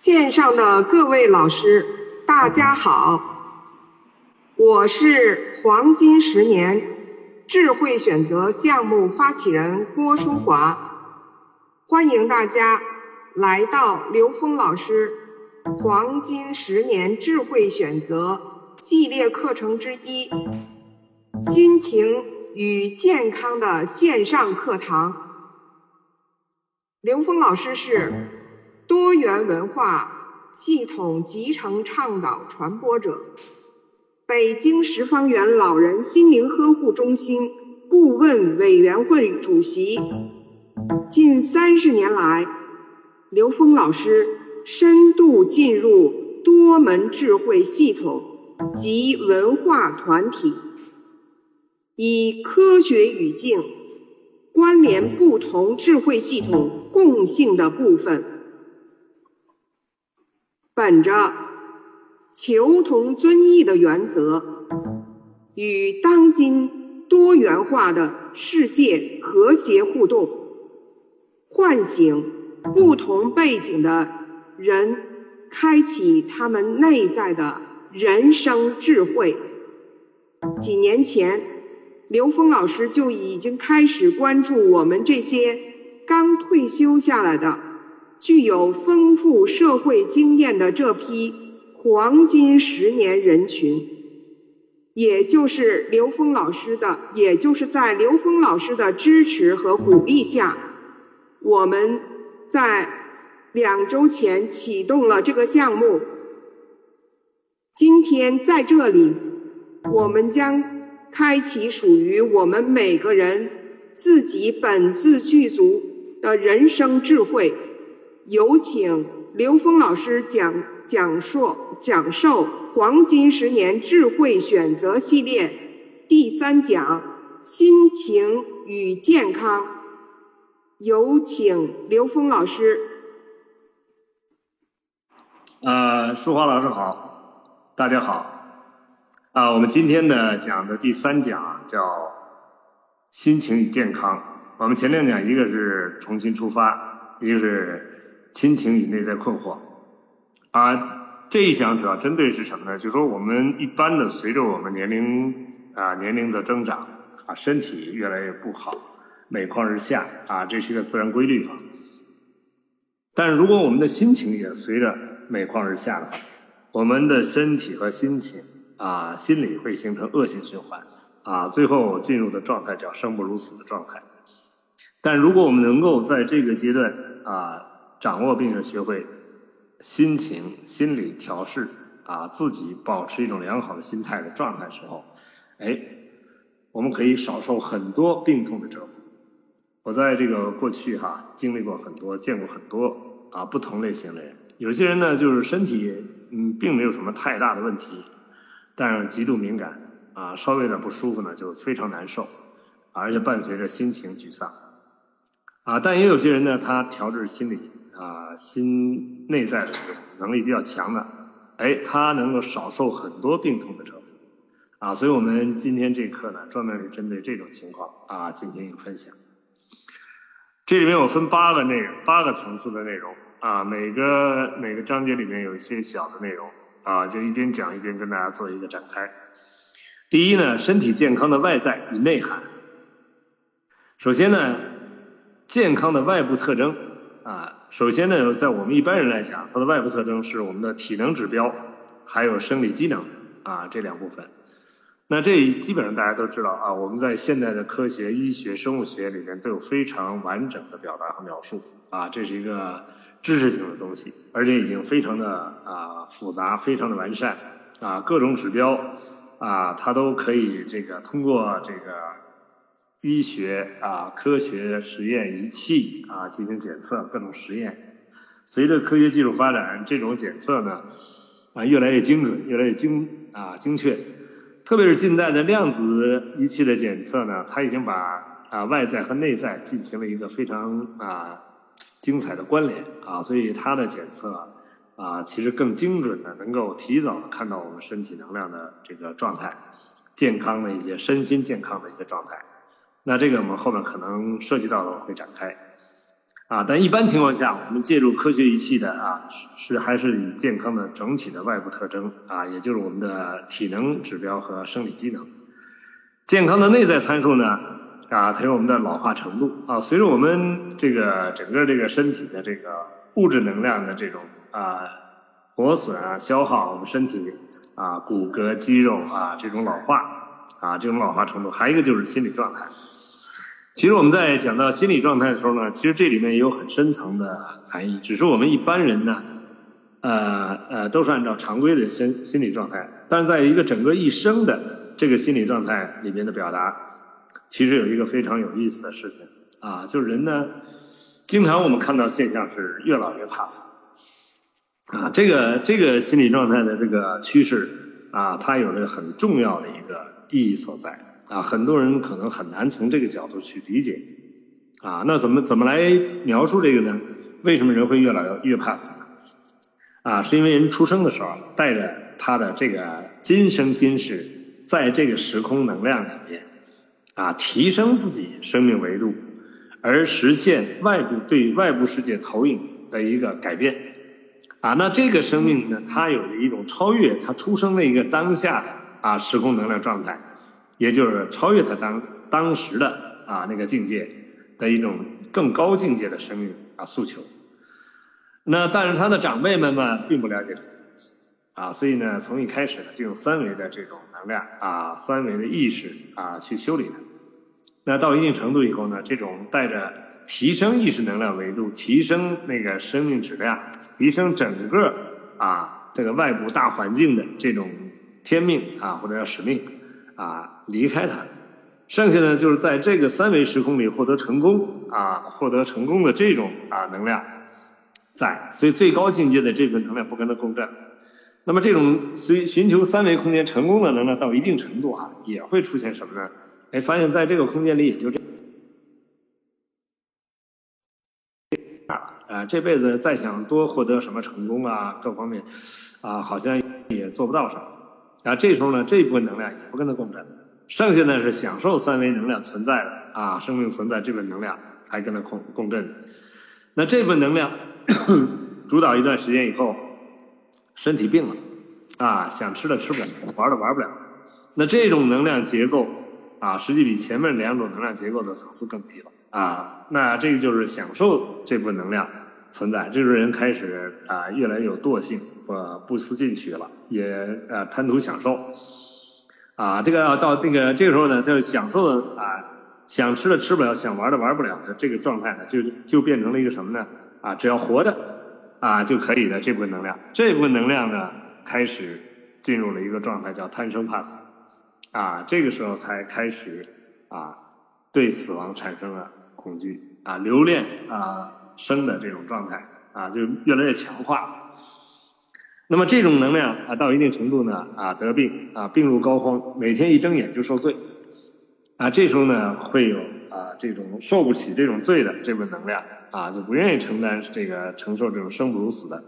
线上的各位老师，大家好，我是黄金十年智慧选择项目发起人郭淑华，欢迎大家来到刘峰老师黄金十年智慧选择系列课程之一——心情与健康的线上课堂。刘峰老师是。多元文化系统集成倡导传播者，北京十方园老人心灵呵护中心顾问委员会主席。近三十年来，刘峰老师深度进入多门智慧系统及文化团体，以科学语境关联不同智慧系统共性的部分。本着求同尊异的原则，与当今多元化的世界和谐互动，唤醒不同背景的人，开启他们内在的人生智慧。几年前，刘峰老师就已经开始关注我们这些刚退休下来的。具有丰富社会经验的这批黄金十年人群，也就是刘峰老师的，也就是在刘峰老师的支持和鼓励下，我们在两周前启动了这个项目。今天在这里，我们将开启属于我们每个人自己本自具足的人生智慧。有请刘峰老师讲讲述讲授《黄金十年智慧选择》系列第三讲“心情与健康”。有请刘峰老师。呃，淑华老师好，大家好。啊，我们今天呢讲的第三讲叫“心情与健康”。我们前两讲一个是重新出发，一个是。亲情与内在困惑，啊，这一讲主要针对是什么呢？就说我们一般的随着我们年龄啊年龄的增长啊，身体越来越不好，每况日下啊，这是一个自然规律啊。但如果我们的心情也随着每况日下的话，我们的身体和心情啊，心理会形成恶性循环啊，最后进入的状态叫生不如死的状态。但如果我们能够在这个阶段啊。掌握并且学会心情、心理调试啊，自己保持一种良好的心态的状态时候，哎，我们可以少受很多病痛的折磨。我在这个过去哈，经历过很多，见过很多啊不同类型的人。有些人呢，就是身体嗯并没有什么太大的问题，但是极度敏感啊，稍微有点不舒服呢就非常难受，而且伴随着心情沮丧啊。但也有些人呢，他调制心理。啊，心内在的这个能力比较强的，哎，他能够少受很多病痛的折磨，啊，所以我们今天这课呢，专门是针对这种情况啊进行一个分享。这里面我分八个内容，八个层次的内容啊，每个每个章节里面有一些小的内容啊，就一边讲一边跟大家做一个展开。第一呢，身体健康的外在与内涵。首先呢，健康的外部特征啊。首先呢，在我们一般人来讲，它的外部特征是我们的体能指标，还有生理机能啊这两部分。那这基本上大家都知道啊，我们在现代的科学、医学、生物学里面都有非常完整的表达和描述啊，这是一个知识性的东西，而且已经非常的啊复杂，非常的完善啊，各种指标啊，它都可以这个通过这个。医学啊，科学实验仪器啊，进行检测各种实验。随着科学技术发展，这种检测呢啊越来越精准，越来越精啊精确。特别是近代的量子仪器的检测呢，它已经把啊外在和内在进行了一个非常啊精彩的关联啊，所以它的检测啊其实更精准的，能够提早的看到我们身体能量的这个状态，健康的一些身心健康的一些状态。那这个我们后面可能涉及到的会展开，啊，但一般情况下，我们借助科学仪器的啊，是还是以健康的整体的外部特征啊，也就是我们的体能指标和生理机能。健康的内在参数呢，啊，它有我们的老化程度啊，随着我们这个整个这个身体的这个物质能量的这种啊磨损啊消耗，我们身体啊骨骼肌肉啊这种老化啊这种老化程度，还有一个就是心理状态。其实我们在讲到心理状态的时候呢，其实这里面也有很深层的含义。只是我们一般人呢，呃呃，都是按照常规的心心理状态，但是在一个整个一生的这个心理状态里面的表达，其实有一个非常有意思的事情啊，就是人呢，经常我们看到现象是越老越怕死啊，这个这个心理状态的这个趋势啊，它有着很重要的一个意义所在。啊，很多人可能很难从这个角度去理解，啊，那怎么怎么来描述这个呢？为什么人会越老越怕死呢？啊，是因为人出生的时候带着他的这个今生今世，在这个时空能量里面，啊，提升自己生命维度，而实现外部对外部世界投影的一个改变，啊，那这个生命呢，它有着一种超越它出生的一个当下的啊时空能量状态。也就是超越它当当时的啊那个境界的一种更高境界的生命啊诉求。那但是他的长辈们嘛并不了解这些东西啊，所以呢从一开始呢就用三维的这种能量啊三维的意识啊去修理它。那到一定程度以后呢，这种带着提升意识能量维度、提升那个生命质量、提升整个啊这个外部大环境的这种天命啊或者叫使命。啊，离开它，剩下的就是在这个三维时空里获得成功啊，获得成功的这种啊能量，在，所以最高境界的这份能量不跟它共振。那么这种随寻求三维空间成功的能量到一定程度啊，也会出现什么呢？哎，发现在这个空间里也就这啊，这辈子再想多获得什么成功啊，各方面啊，好像也做不到什么。啊，这时候呢，这部分能量也不跟它共振，剩下呢是享受三维能量存在的啊，生命存在这部分能量还跟它共共振。那这部分能量 主导一段时间以后，身体病了啊，想吃的吃不了，玩的玩不了。那这种能量结构啊，实际比前面两种能量结构的层次更低了啊。那这个就是享受这部分能量。存在，这种人开始啊，越来越有惰性，不不思进取了，也呃贪图享受，啊，这个到那个这个时候呢，他就享受的啊，想吃的吃不了，想玩的玩不了的这个状态呢，就就变成了一个什么呢？啊，只要活着啊就可以的这部分能量，这部分能量呢，开始进入了一个状态，叫贪生怕死，啊，这个时候才开始啊对死亡产生了恐惧啊，留恋啊。生的这种状态啊，就越来越强化。那么这种能量啊，到一定程度呢啊，得病啊，病入膏肓，每天一睁眼就受罪啊。这时候呢，会有啊这种受不起这种罪的这份能量啊，就不愿意承担这个承受这种生不如死的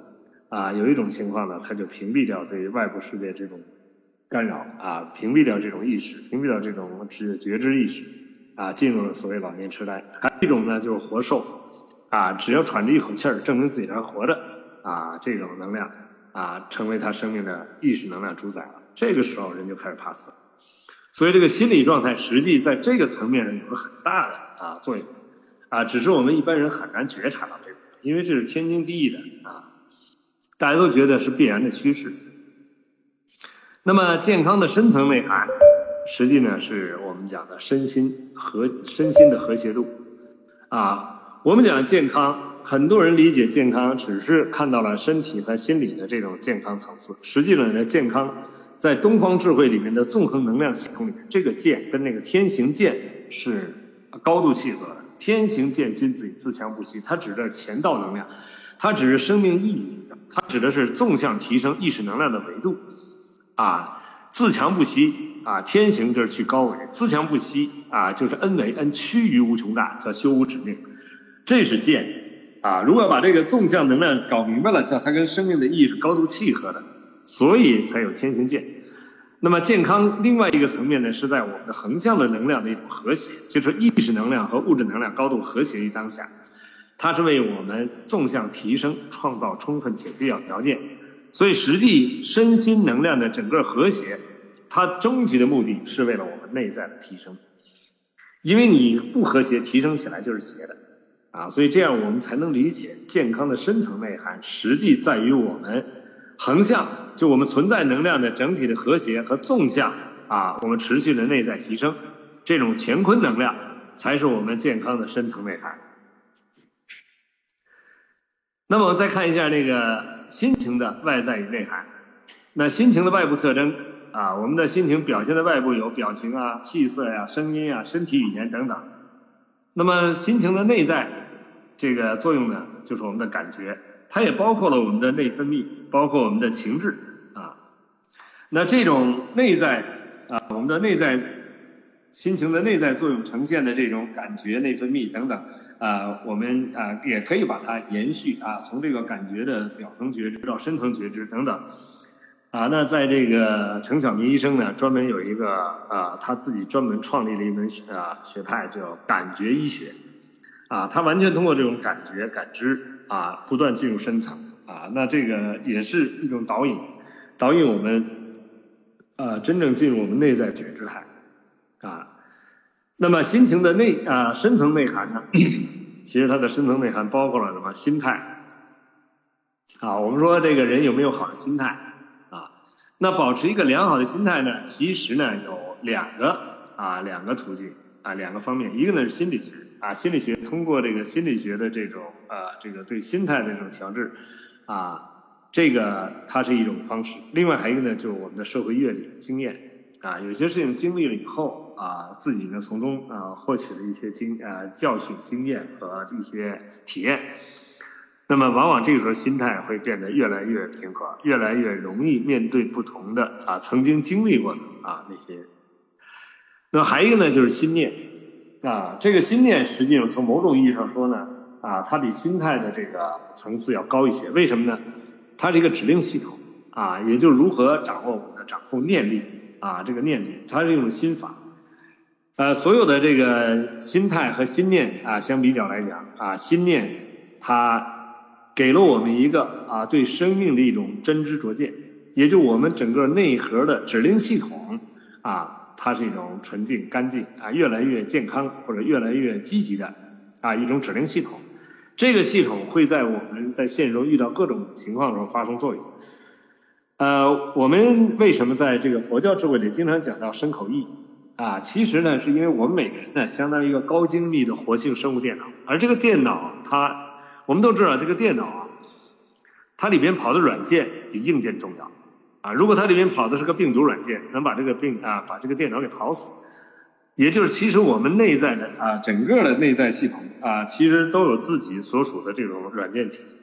啊。有一种情况呢，他就屏蔽掉对外部世界这种干扰啊，屏蔽掉这种意识，屏蔽掉这种知觉知意识啊，进入了所谓老年痴呆。还有一种呢，就是活受。啊，只要喘着一口气儿，证明自己还活着，啊，这种能量啊，成为他生命的意识能量主宰了。这个时候，人就开始怕死。所以，这个心理状态实际在这个层面上有了很大的啊作用，啊，只是我们一般人很难觉察到这个，因为这是天经地义的啊，大家都觉得是必然的趋势。那么，健康的深层内涵，实际呢，是我们讲的身心和身心的和谐度，啊。我们讲健康，很多人理解健康只是看到了身体和心理的这种健康层次。实际上呢，健康在东方智慧里面的纵横能量系统里面，这个健跟那个天行健是高度契合的。天行健，君子以自强不息，它指的是前道能量，它指的是生命意义，它指的是纵向提升意识能量的维度。啊，自强不息啊，天行就是去高维，自强不息啊，就是恩为恩趋于无穷大，叫修无止境。这是剑啊！如果把这个纵向能量搞明白了，叫它跟生命的意义是高度契合的，所以才有天行健。那么健康另外一个层面呢，是在我们的横向的能量的一种和谐，就是意识能量和物质能量高度和谐于当下。它是为我们纵向提升创造充分且必要条件。所以，实际身心能量的整个和谐，它终极的目的是为了我们内在的提升。因为你不和谐，提升起来就是邪的，啊，所以这样我们才能理解健康的深层内涵，实际在于我们横向，就我们存在能量的整体的和谐和纵向，啊，我们持续的内在提升，这种乾坤能量才是我们健康的深层内涵。那么，我们再看一下那个。心情的外在与内涵，那心情的外部特征啊，我们的心情表现的外部有表情啊、气色呀、声音啊、身体语言等等。那么心情的内在这个作用呢，就是我们的感觉，它也包括了我们的内分泌，包括我们的情志啊。那这种内在啊，我们的内在心情的内在作用呈现的这种感觉、内分泌等等。啊，我们啊也可以把它延续啊，从这个感觉的表层觉知到深层觉知等等，啊，那在这个程晓明医生呢，专门有一个啊，他自己专门创立了一门啊学派叫感觉医学，啊，他完全通过这种感觉感知啊，不断进入深层啊，那这个也是一种导引，导引我们啊真正进入我们内在觉知态啊。那么心情的内啊深层内涵呢？其实它的深层内涵包括了什么？心态啊，我们说这个人有没有好的心态啊？那保持一个良好的心态呢？其实呢有两个啊两个途径啊两个方面，一个呢是心理学啊，心理学通过这个心理学的这种呃这个对心态的这种调制啊，这个它是一种方式。另外还一个呢就是我们的社会阅历经验啊，有些事情经历了以后。啊，自己呢从中啊获取了一些经呃教训、经验和一些体验，那么往往这个时候心态会变得越来越平和，越来越容易面对不同的啊曾经经历过的啊那些。那还一个呢就是心念啊，这个心念实际上从某种意义上说呢啊，它比心态的这个层次要高一些。为什么呢？它是一个指令系统啊，也就如何掌握我们的掌控念力啊，这个念力，它是一种心法。呃，所有的这个心态和心念啊，相比较来讲啊，心念它给了我们一个啊对生命的一种真知灼见，也就我们整个内核的指令系统啊，它是一种纯净干净啊，越来越健康或者越来越积极的啊一种指令系统。这个系统会在我们在现实中遇到各种情况的时候发生作用。呃，我们为什么在这个佛教智慧里经常讲到身口意？啊，其实呢，是因为我们每个人呢，相当于一个高精密的活性生物电脑，而这个电脑，它，我们都知道，这个电脑啊，它里边跑的软件比硬件重要，啊，如果它里面跑的是个病毒软件，能把这个病啊，把这个电脑给跑死，也就是其实我们内在的啊，整个的内在系统啊，其实都有自己所属的这种软件体系，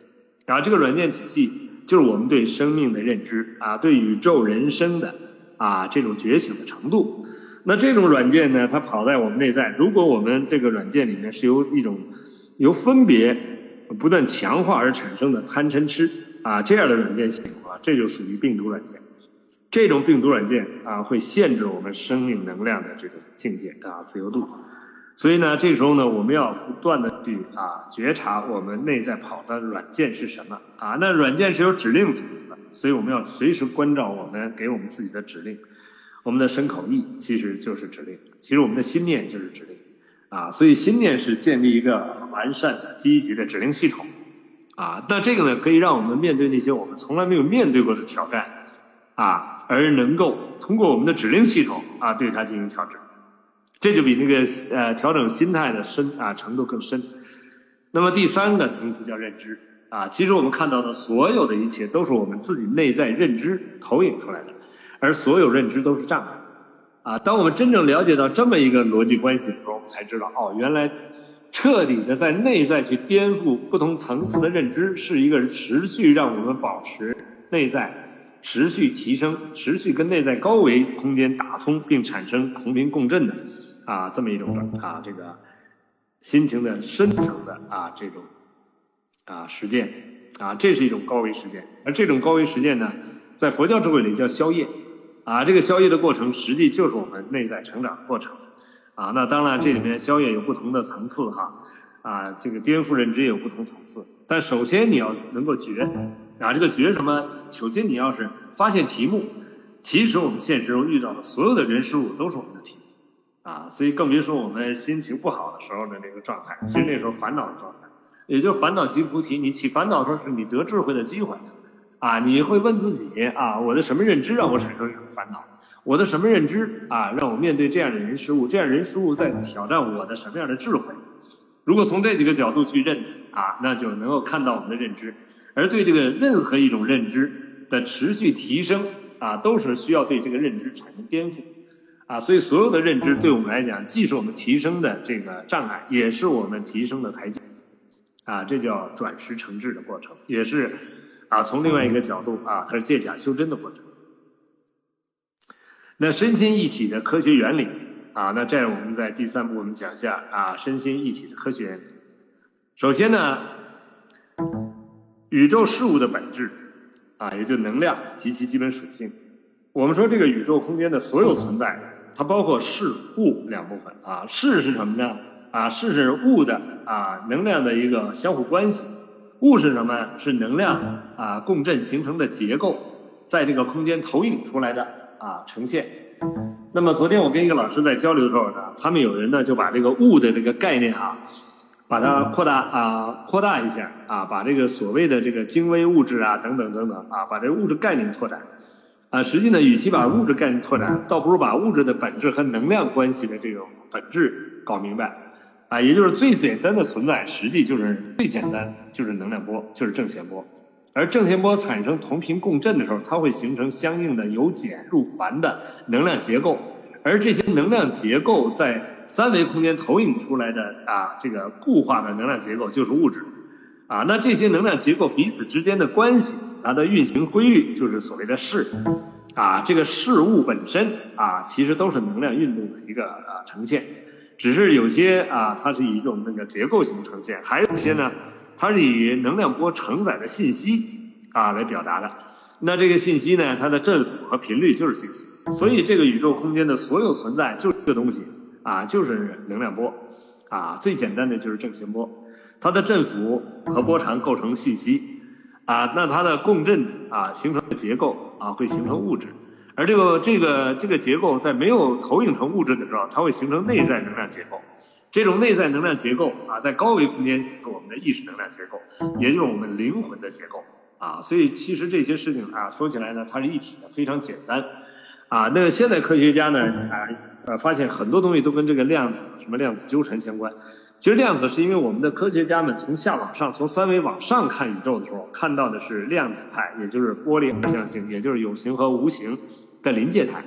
啊，这个软件体系就是我们对生命的认知啊，对宇宙人生的啊这种觉醒的程度。那这种软件呢，它跑在我们内在。如果我们这个软件里面是由一种由分别不断强化而产生的贪嗔痴啊这样的软件系统啊，这就属于病毒软件。这种病毒软件啊，会限制我们生命能量的这种境界啊自由度。所以呢，这时候呢，我们要不断的去啊觉察我们内在跑的软件是什么啊。那软件是由指令组成的，所以我们要随时关照我们给我们自己的指令。我们的身口意其实就是指令，其实我们的心念就是指令，啊，所以心念是建立一个完善的、积极的指令系统，啊，那这个呢，可以让我们面对那些我们从来没有面对过的挑战，啊，而能够通过我们的指令系统啊，对它进行调整，这就比那个呃调整心态的深啊程度更深。那么第三个层次叫认知，啊，其实我们看到的所有的一切都是我们自己内在认知投影出来的。而所有认知都是障碍，啊！当我们真正了解到这么一个逻辑关系的时候，我们才知道，哦，原来彻底的在内在去颠覆不同层次的认知，是一个持续让我们保持内在持续提升、持续跟内在高维空间打通，并产生同频共振的啊这么一种啊这个心情的深层的啊这种啊实践啊，这是一种高维实践，而这种高维实践呢，在佛教智慧里叫消业。啊，这个消业的过程实际就是我们内在成长过程，啊，那当然这里面宵夜有不同的层次哈，啊，这个颠覆认知也有不同层次。但首先你要能够觉，啊，这个觉什么？首先你要是发现题目，其实我们现实中遇到的所有的人事物都是我们的题目，啊，所以更别说我们心情不好的时候的那个状态，其实那时候烦恼的状态，也就是烦恼即菩提。你起烦恼的时候是你得智慧的机会，啊，你会问自己啊，我的什么认知让我产生这种烦恼？我的什么认知啊，让我面对这样的人事物？这样人事物在挑战我的什么样的智慧？如果从这几个角度去认啊，那就能够看到我们的认知。而对这个任何一种认知的持续提升啊，都是需要对这个认知产生颠覆啊。所以所有的认知对我们来讲，既是我们提升的这个障碍，也是我们提升的台阶啊。这叫转识成智的过程，也是啊，从另外一个角度啊，它是借假修真的过程。那身心一体的科学原理啊，那这样我们在第三步我们讲一下啊，身心一体的科学原理。首先呢，宇宙事物的本质啊，也就能量及其基本属性。我们说这个宇宙空间的所有存在，它包括事物两部分啊。事是什么呢？啊，事是物的啊能量的一个相互关系。物是什么？是能量啊共振形成的结构，在这个空间投影出来的。啊，呈现。那么昨天我跟一个老师在交流的时候呢，他们有人呢就把这个物的这个概念啊，把它扩大啊，扩大一下啊，把这个所谓的这个精微物质啊等等等等啊，把这物质概念拓展啊。实际呢，与其把物质概念拓展，倒不如把物质的本质和能量关系的这种本质搞明白啊。也就是最简单的存在，实际就是最简单就是能量波，就是正弦波。而正弦波产生同频共振的时候，它会形成相应的由简入繁的能量结构，而这些能量结构在三维空间投影出来的啊，这个固化的能量结构就是物质，啊，那这些能量结构彼此之间的关系，它的运行规律就是所谓的势，啊，这个事物本身啊，其实都是能量运动的一个啊呈现，只是有些啊，它是以一种那个结构型呈现，还有一些呢。它是以能量波承载的信息啊来表达的，那这个信息呢，它的振幅和频率就是信息，所以这个宇宙空间的所有存在就是这个东西啊，就是能量波啊，最简单的就是正弦波，它的振幅和波长构成信息啊，那它的共振啊形成的结构啊会形成物质，而这个这个这个结构在没有投影成物质的时候，它会形成内在能量结构。这种内在能量结构啊，在高维空间是我们的意识能量结构，也就是我们灵魂的结构啊。所以其实这些事情啊，说起来呢，它是一体的，非常简单啊。那个现代科学家呢，啊呃，发现很多东西都跟这个量子什么量子纠缠相关。其实量子是因为我们的科学家们从下往上，从三维往上看宇宙的时候，看到的是量子态，也就是波粒二象性，也就是有形和无形的临界态。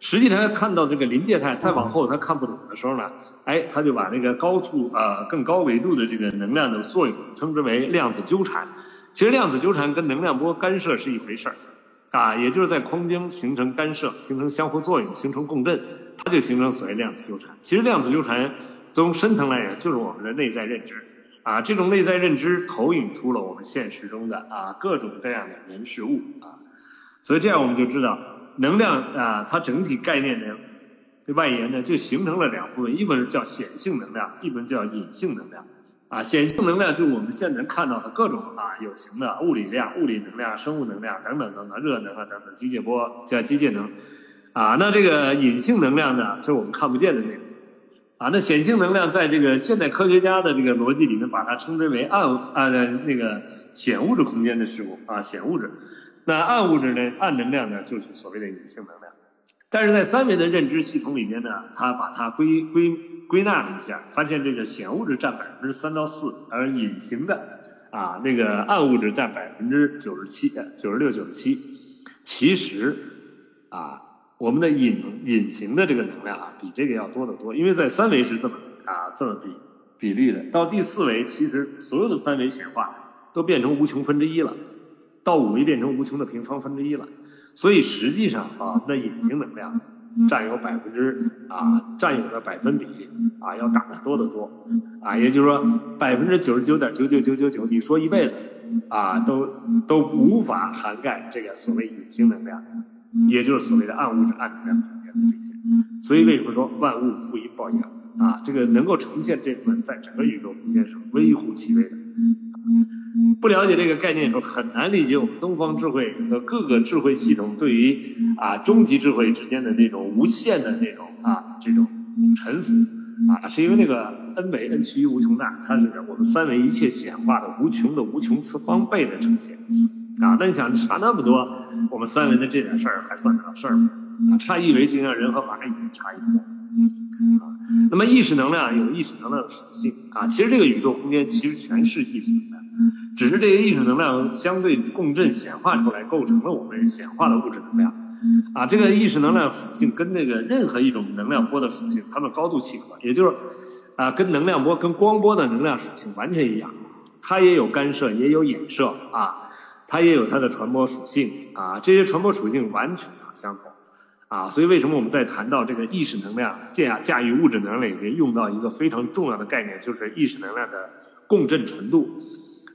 实际他看到这个临界态，再往后他看不懂的时候呢，哎，他就把那个高处啊更高维度的这个能量的作用称之为量子纠缠。其实量子纠缠跟能量波干涉是一回事儿，啊，也就是在空间形成干涉，形成相互作用，形成共振，它就形成所谓量子纠缠。其实量子纠缠从深层来讲就是我们的内在认知，啊，这种内在认知投影出了我们现实中的啊各种各样的人事物啊，所以这样我们就知道。能量啊，它整体概念的外延呢，就形成了两部分，一部分叫显性能量，一部分叫隐性能量。啊，显性能量就是我们现在能看到的各种啊有形的物理量、物理能量、生物能量等等等等，热能啊等等，机械波叫机械能。啊，那这个隐性能量呢，就是我们看不见的那个。啊，那显性能量在这个现代科学家的这个逻辑里面，把它称之为暗啊那个显物质空间的事物啊，显物质。那暗物质呢？暗能量呢？就是所谓的隐性能量。但是在三维的认知系统里面呢，它把它归归归纳了一下，发现这个显物质占百分之三到四，而隐形的啊那个暗物质占百分之九十七、九十六、九十七。其实啊，我们的隐隐形的这个能量啊，比这个要多得多。因为在三维是这么啊这么比比例的，到第四维，其实所有的三维显化都变成无穷分之一了。到五维变成无穷的平方分之一了，所以实际上啊，那隐形能量占有百分之啊占有的百分比啊要大得多得多啊，也就是说百分之九十九点九九九九九，你说一辈子啊都都无法涵盖这个所谓隐形能量，也就是所谓的暗物质、暗能量这些。所以为什么说万物负一报应？啊，这个能够呈现这部分，在整个宇宙空间是微乎其微的。不了解这个概念的时候，很难理解我们东方智慧和各个智慧系统对于啊终极智慧之间的那种无限的那种啊这种沉浮啊，是因为那个 n 维 n 趋于无穷大，它是我们三维一切显化的无穷的无穷次方倍的呈现啊。那你想差那么多，我们三维的这点事儿还算得了事儿吗？啊，差一维就像人和蚂蚁差一样。啊，那么意识能量有意识能量的属性啊，其实这个宇宙空间其实全是意识能量，只是这些意识能量相对共振显化出来，构成了我们显化的物质能量。啊，这个意识能量属性跟那个任何一种能量波的属性，它们高度契合，也就是啊，跟能量波、跟光波的能量属性完全一样，它也有干涉，也有衍射啊，它也有它的传播属性啊，这些传播属性完全相同。啊，所以为什么我们在谈到这个意识能量驾驾驭物质能量里面用到一个非常重要的概念，就是意识能量的共振纯度。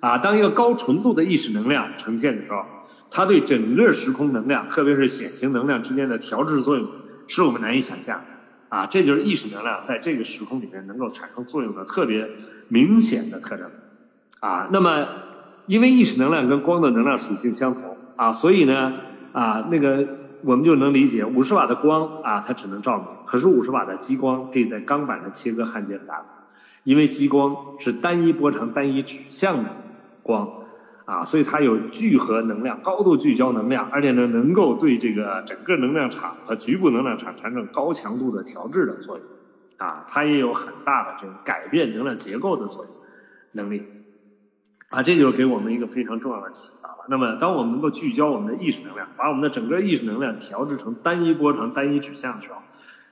啊，当一个高纯度的意识能量呈现的时候，它对整个时空能量，特别是显形能量之间的调制作用，是我们难以想象的。啊，这就是意识能量在这个时空里面能够产生作用的特别明显的特征。啊，那么因为意识能量跟光的能量属性相同，啊，所以呢，啊，那个。我们就能理解，五十瓦的光啊，它只能照明；可是五十瓦的激光可以在钢板上切割焊接的大字，因为激光是单一波长、单一指向的光啊，所以它有聚合能量、高度聚焦能量，而且呢，能够对这个整个能量场和局部能量场产生高强度的调制的作用啊，它也有很大的这种改变能量结构的作用能力啊，这就给我们一个非常重要的启发了。那么，当我们能够聚焦我们的意识能量，把我们的整个意识能量调制成单一波长、单一指向的时候，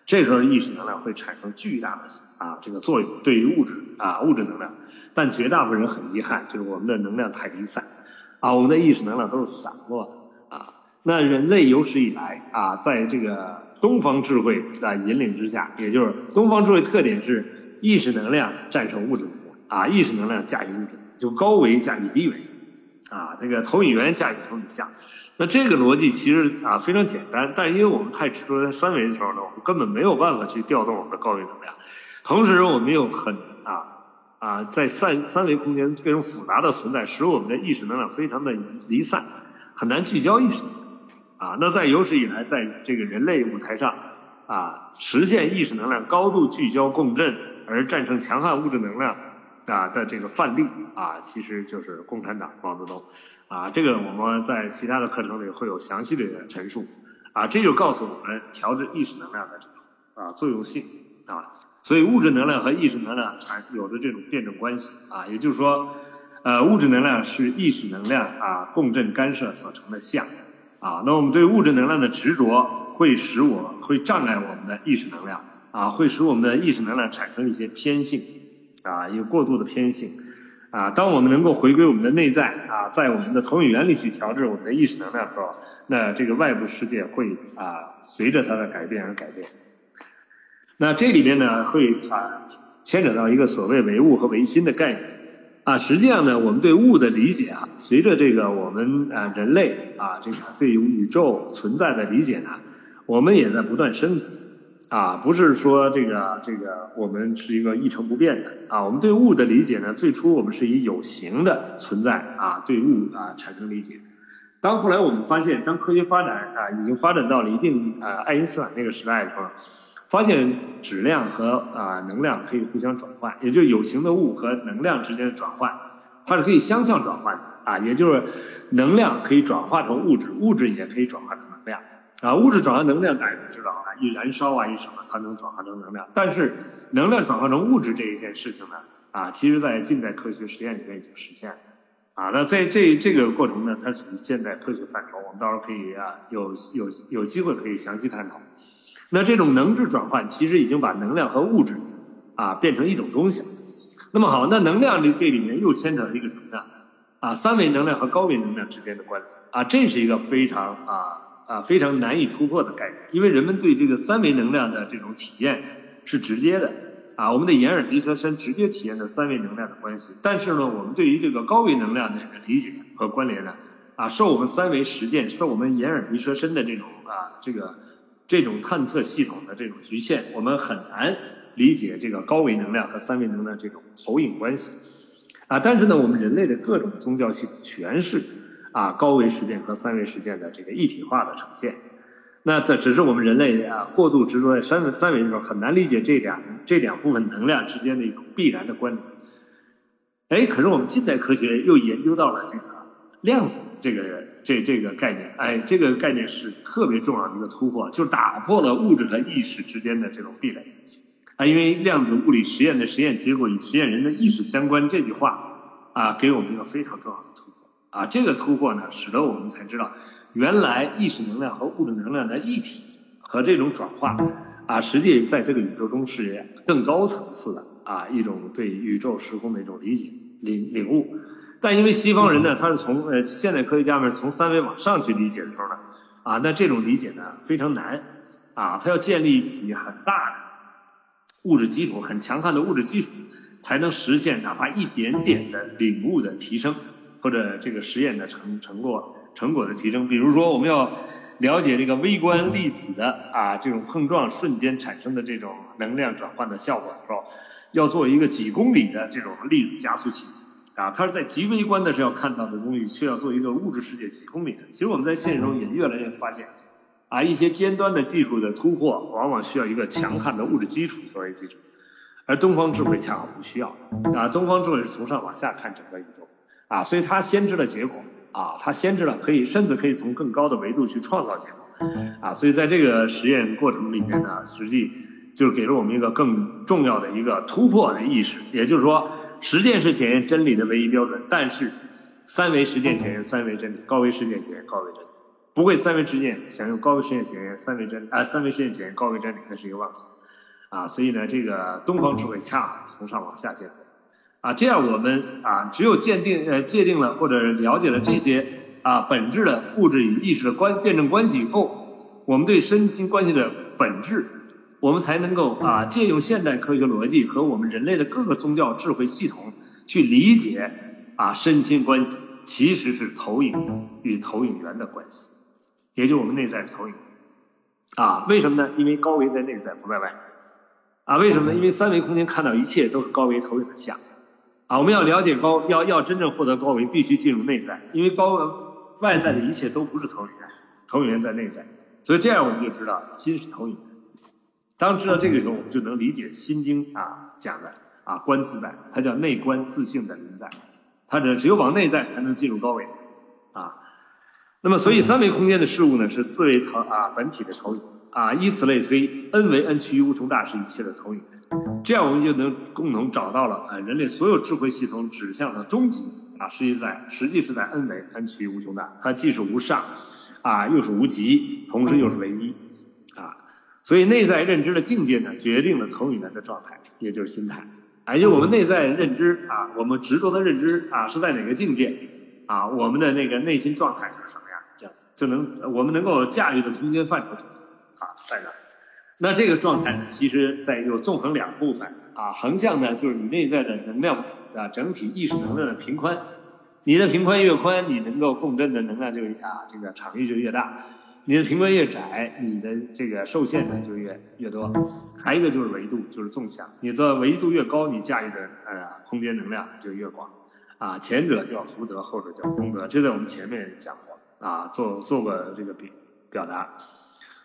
这时候意识能量会产生巨大的啊这个作用，对于物质啊物质能量。但绝大部分人很遗憾，就是我们的能量太离散，啊我们的意识能量都是散落的啊。那人类有史以来啊，在这个东方智慧的引领之下，也就是东方智慧特点是意识能量战胜物质能量啊，意识能量驾驭物质，就高维驾驭低维。啊，这个投影源驾驭投影像，那这个逻辑其实啊非常简单，但是因为我们太执着在三维的时候呢，我们根本没有办法去调动我们的高维能量。同时，我们又很啊啊在三三维空间这种复杂的存在，使我们的意识能量非常的离散，很难聚焦意识。啊，那在有史以来，在这个人类舞台上啊，实现意识能量高度聚焦共振而战胜强悍物质能量。啊的这个范例啊，其实就是共产党毛泽东，啊，这个我们在其他的课程里会有详细的陈述，啊，这就告诉我们调制意识能量的这种啊作用性啊，所以物质能量和意识能量产有着这种辩证关系啊，也就是说，呃，物质能量是意识能量啊共振干涉所成的像，啊，那我们对物质能量的执着会使我会障碍我们的意识能量啊，会使我们的意识能量产生一些偏性。啊，有过度的偏性，啊，当我们能够回归我们的内在啊，在我们的投影原理去调制我们的意识能量的时候，那这个外部世界会啊随着它的改变而改变。那这里面呢会啊牵扯到一个所谓唯物和唯心的概念啊，实际上呢我们对物的理解啊，随着这个我们啊人类啊这个对于宇宙存在的理解呢，我们也在不断升级。啊，不是说这个这个我们是一个一成不变的啊，我们对物的理解呢，最初我们是以有形的存在啊对物啊产生理解，当后来我们发现，当科学发展啊已经发展到了一定啊爱因斯坦那个时代的时候，发现质量和啊能量可以互相转换，也就是有形的物和能量之间的转换，它是可以相向转换的啊，也就是能量可以转化成物质，物质也可以转化成能量。啊，物质转化能量大家都知道啊，一燃烧啊，一什么，它能转化成能量。但是，能量转化成物质这一件事情呢，啊，其实在近代科学实验里面已经实现了。啊，那在这这个过程呢，它属于现代科学范畴，我们到时候可以啊，有有有机会可以详细探讨。那这种能质转换，其实已经把能量和物质啊变成一种东西了。那么好，那能量这这里面又牵扯了一个什么呢？啊，三维能量和高维能量之间的关联啊，这是一个非常啊。啊，非常难以突破的概念，因为人们对这个三维能量的这种体验是直接的，啊，我们的眼耳鼻舌身直接体验的三维能量的关系。但是呢，我们对于这个高维能量的这个理解和关联呢，啊，受我们三维实践、受我们眼耳鼻舌身的这种啊这个这种探测系统的这种局限，我们很难理解这个高维能量和三维能量这种投影关系。啊，但是呢，我们人类的各种宗教系统全是啊高维实践和三维实践的这个一体化的呈现。那这只是我们人类啊过度执着在三维三维的时候，很难理解这两这两部分能量之间的一种必然的关联。哎，可是我们近代科学又研究到了这个量子这个这这个概念，哎，这个概念是特别重要的一个突破，就打破了物质和意识之间的这种壁垒。啊，因为量子物理实验的实验结果与实验人的意识相关这句话啊，给我们一个非常重要的突破。啊，这个突破呢，使得我们才知道。原来意识能量和物质能量的一体和这种转化啊，实际在这个宇宙中是更高层次的啊一种对宇宙时空的一种理解领领悟。但因为西方人呢，他是从呃现代科学家们从三维往上去理解的时候呢，啊，那这种理解呢非常难啊，他要建立起很大的物质基础，很强悍的物质基础，才能实现哪怕一点点的领悟的提升或者这个实验的成成果。成果的提升，比如说我们要了解这个微观粒子的啊这种碰撞瞬间产生的这种能量转换的效果的时候，要做一个几公里的这种粒子加速器啊，它是在极微观的时候看到的东西，却要做一个物质世界几公里的。其实我们在现实中也越来越发现，啊一些尖端的技术的突破，往往需要一个强悍的物质基础作为基础，而东方智慧恰好不需要啊，东方智慧是从上往下看整个宇宙啊，所以它先知了结果。啊，他先知了可以，甚至可以从更高的维度去创造结果，啊，所以在这个实验过程里面呢，实际就是给了我们一个更重要的一个突破的意识，也就是说，实践是检验真理的唯一标准，但是三维实践检验三维真理，高维实践检验高维真理，不会三维实践想用高维实践检验三维真啊，三维实践检验高维真理，那是一个妄想，啊，所以呢，这个东方智慧恰好从上往下建构。啊，这样我们啊，只有鉴定呃界定了或者了解了这些啊本质的物质与意识的关辩证关系以后，我们对身心关系的本质，我们才能够啊借用现代科学逻辑和我们人类的各个宗教智慧系统去理解啊身心关系其实是投影与投影源的关系，也就我们内在是投影啊，为什么呢？因为高维在内在不在外啊，为什么呢？因为三维空间看到一切都是高维投影的像。啊，我们要了解高，要要真正获得高维，必须进入内在，因为高外在的一切都不是投影源，投影源在内在，所以这样我们就知道心是投影。当知道这个时候，我们就能理解《心经》啊讲的啊观自在，它叫内观自性的临在，它这只有往内在才能进入高维啊。那么，所以三维空间的事物呢，是四维投啊本体的投影啊，以此类推，n 为 n 趋于无穷大是一切的投影。这样我们就能共同找到了啊，人类所有智慧系统指向的终极啊，实际在实际是在 n 维 n 趋于无穷大，它既是无上啊，又是无极，同时又是唯一啊，所以内在认知的境界呢，决定了投影人的状态，也就是心态，也就我们内在认知啊，我们执着的认知啊是在哪个境界啊，我们的那个内心状态是什么样，这样就能我们能够驾驭的空间范畴啊在哪？那这个状态呢其实在有纵横两部分啊，横向呢就是你内在的能量啊，整体意识能量的平宽，你的平宽越宽，你能够共振的能量就啊这个场域就越大，你的平宽越窄，你的这个受限的就越越多。还一个就是维度，就是纵向，你的维度越高，你驾驭的呃空间能量就越广啊。前者叫福德，后者叫功德，这在我们前面讲过啊，做做过这个表表达。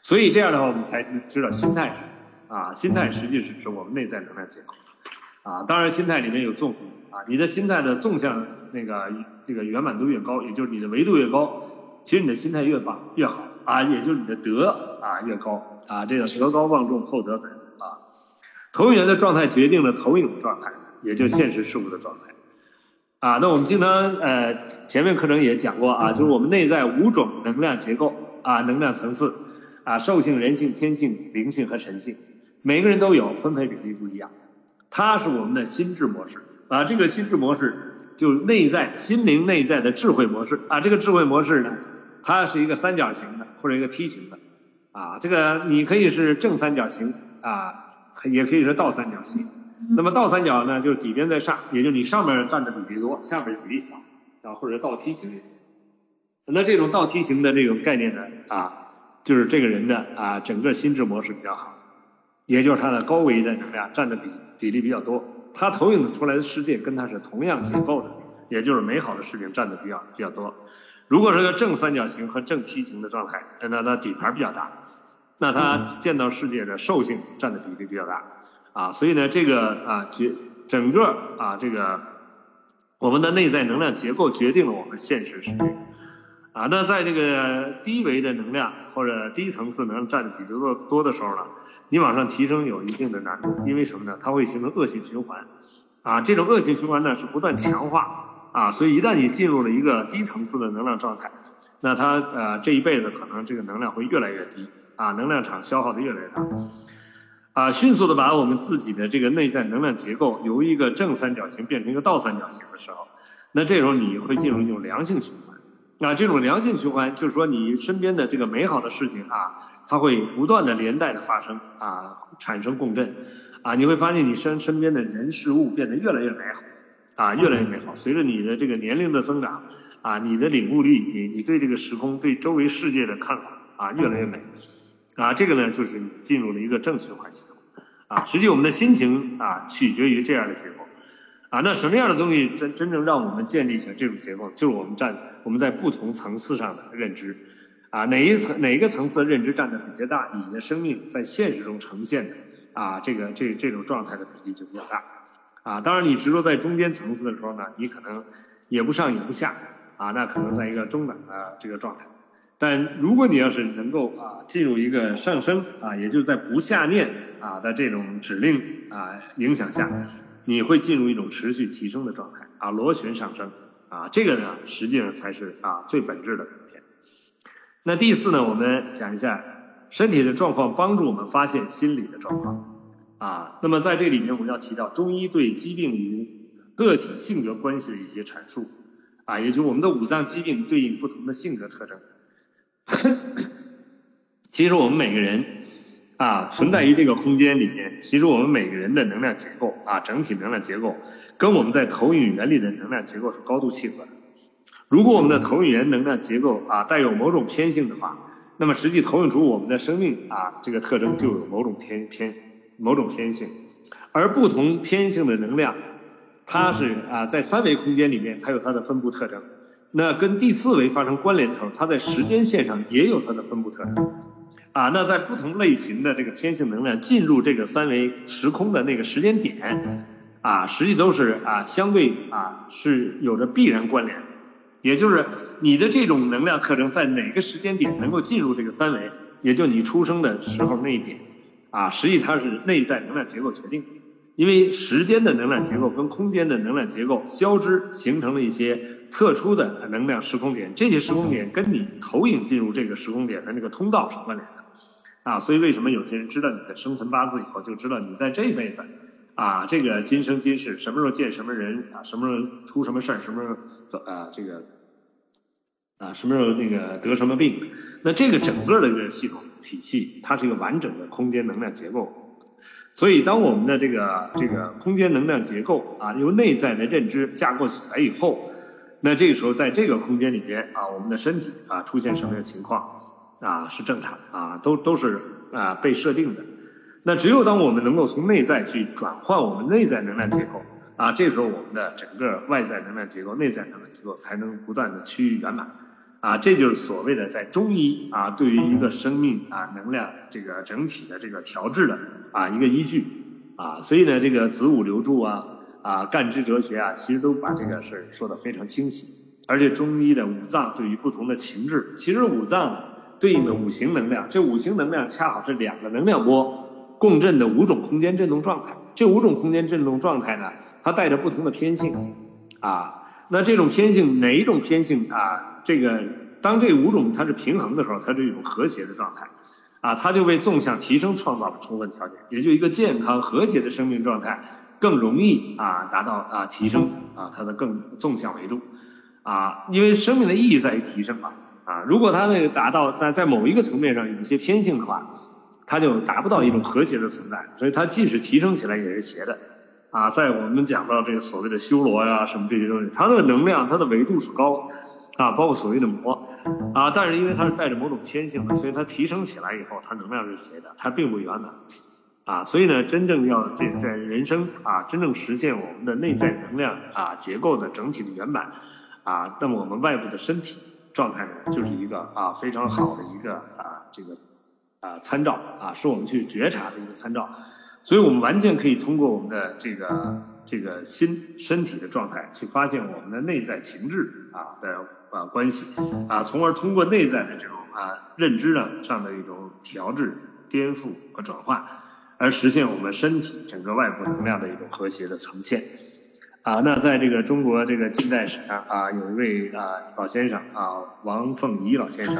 所以这样的话，我们才知知道心态是啊，心态实际是指我们内在能量结构啊。当然，心态里面有纵啊，你的心态的纵向那个这个圆满度越高，也就是你的维度越高，其实你的心态越棒越好啊，也就是你的德啊越高啊。这个德高望重，厚德载物啊。投影源的状态决定了投影状态，也就现实事物的状态啊。那我们经常呃前面课程也讲过啊，就是我们内在五种能量结构啊，能量层次。啊，兽性、人性、天性、灵性和神性，每个人都有，分配比例不一样。它是我们的心智模式啊，这个心智模式就内在心灵内在的智慧模式啊。这个智慧模式呢，它是一个三角形的或者一个梯形的啊。这个你可以是正三角形啊，也可以是倒三角形。那么倒三角呢，就是底边在上，也就是你上面占的比例多，下面比例小啊，或者倒梯形也行。那这种倒梯形的这种概念呢啊。就是这个人的啊，整个心智模式比较好，也就是他的高维的能量占的比比例比较多，他投影出来的世界跟他是同样结构的，也就是美好的事情占的比较比较多。如果是个正三角形和正梯形的状态，那它底盘比较大，那他见到世界的兽性占的比例比较大啊，所以呢，这个啊决整个啊这个我们的内在能量结构决定了我们现实世界。啊，那在这个低维的能量或者低层次能量占比例多多的时候呢，你往上提升有一定的难度，因为什么呢？它会形成恶性循环，啊，这种恶性循环呢是不断强化，啊，所以一旦你进入了一个低层次的能量状态，那它呃这一辈子可能这个能量会越来越低，啊，能量场消耗的越来越大，啊，迅速的把我们自己的这个内在能量结构由一个正三角形变成一个倒三角形的时候，那这时候你会进入一种良性循环。那，这种良性循环就是说，你身边的这个美好的事情啊，它会不断的连带的发生啊，产生共振，啊，你会发现你身身边的人事物变得越来越美好，啊，越来越美好。随着你的这个年龄的增长，啊，你的领悟力，你你对这个时空、对周围世界的看法啊，越来越美，啊，这个呢就是进入了一个正循环系统，啊，实际我们的心情啊，取决于这样的结果。啊，那什么样的东西真真正让我们建立起来这种结构？就是我们站我们在不同层次上的认知，啊，哪一层哪一个层次的认知占的比较大，你的生命在现实中呈现的啊，这个这这种状态的比例就比较大，啊，当然你执着在中间层次的时候呢，你可能也不上也不下，啊，那可能在一个中等的这个状态，但如果你要是能够啊进入一个上升啊，也就是在不下念啊的这种指令啊影响下。你会进入一种持续提升的状态啊，螺旋上升啊，这个呢实际上才是啊最本质的。那第四呢，我们讲一下身体的状况，帮助我们发现心理的状况啊。那么在这里面，我们要提到中医对疾病与个体性格关系的一些阐述啊，也就是我们的五脏疾病对应不同的性格特征。其实我们每个人。啊，存在于这个空间里面。其实我们每个人的能量结构啊，整体能量结构跟我们在投影原理的能量结构是高度契合的。如果我们的投影源能量结构啊带有某种偏性的话，那么实际投影出我们的生命啊这个特征就有某种偏偏某种偏性。而不同偏性的能量，它是啊在三维空间里面它有它的分布特征，那跟第四维发生关联的时候，它在时间线上也有它的分布特征。啊，那在不同类型的这个天性能量进入这个三维时空的那个时间点，啊，实际都是啊相对啊是有着必然关联的，也就是你的这种能量特征在哪个时间点能够进入这个三维，也就你出生的时候那一点，啊，实际它是内在能量结构决定的，因为时间的能量结构跟空间的能量结构交织，形成了一些。特殊的能量时空点，这些时空点跟你投影进入这个时空点的那个通道是关联的，啊，所以为什么有些人知道你的生辰八字以后，就知道你在这辈子，啊，这个今生今世什么时候见什么人啊，什么时候出什么事儿，什么时候走啊，这个，啊，什么时候那个得什么病，那这个整个的一个系统体系，它是一个完整的空间能量结构，所以当我们的这个这个空间能量结构啊，由内在的认知架构起来以后。那这个时候，在这个空间里边啊，我们的身体啊出现什么样的情况啊是正常啊，都都是啊被设定的。那只有当我们能够从内在去转换我们内在能量结构啊，这时候我们的整个外在能量结构、内在能量结构才能不断的趋于圆满啊。这就是所谓的在中医啊，对于一个生命啊能量这个整体的这个调制的啊一个依据啊。所以呢，这个子午流注啊。啊，干支哲学啊，其实都把这个事儿说得非常清晰。而且中医的五脏对于不同的情志，其实五脏对应的五行能量，这五行能量恰好是两个能量波共振的五种空间振动状态。这五种空间振动状态呢，它带着不同的偏性啊。那这种偏性哪一种偏性啊？这个当这五种它是平衡的时候，它是一种和谐的状态啊，它就为纵向提升创造了充分条件，也就一个健康和谐的生命状态。更容易啊达到啊提升啊它的更纵向维度啊，因为生命的意义在于提升嘛，啊如果它那个达到在在某一个层面上有一些偏性的话，它就达不到一种和谐的存在，所以它即使提升起来也是邪的啊。在我们讲到这个所谓的修罗呀什么这些东西，它的能量它的维度是高啊，包括所谓的魔啊，但是因为它是带着某种偏性的，所以它提升起来以后，它能量是邪的，它并不圆满。啊，所以呢，真正要这在人生啊，真正实现我们的内在能量啊结构的整体的圆满啊，那么我们外部的身体状态呢，就是一个啊非常好的一个啊这个啊参照啊，是我们去觉察的一个参照，所以我们完全可以通过我们的这个这个心身体的状态，去发现我们的内在情志啊的啊关系啊，从而通过内在的这种啊认知的上的一种调制、颠覆和转化。而实现我们身体整个外部能量的一种和谐的呈现，啊，那在这个中国这个近代史上啊，有一位啊老先生啊，王凤仪老先生，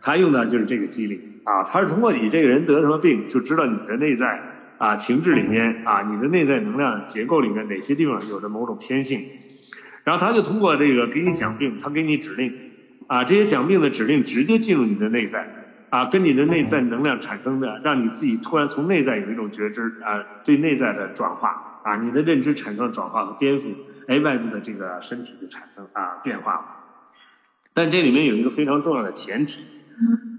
他用的就是这个机理啊，他是通过你这个人得什么病，就知道你的内在啊情志里面啊，你的内在能量结构里面哪些地方有着某种偏性，然后他就通过这个给你讲病，他给你指令，啊，这些讲病的指令直接进入你的内在。啊，跟你的内在能量产生的，让你自己突然从内在有一种觉知啊，对内在的转化啊，你的认知产生了转化和颠覆，哎，外部的这个身体就产生啊变化了。但这里面有一个非常重要的前提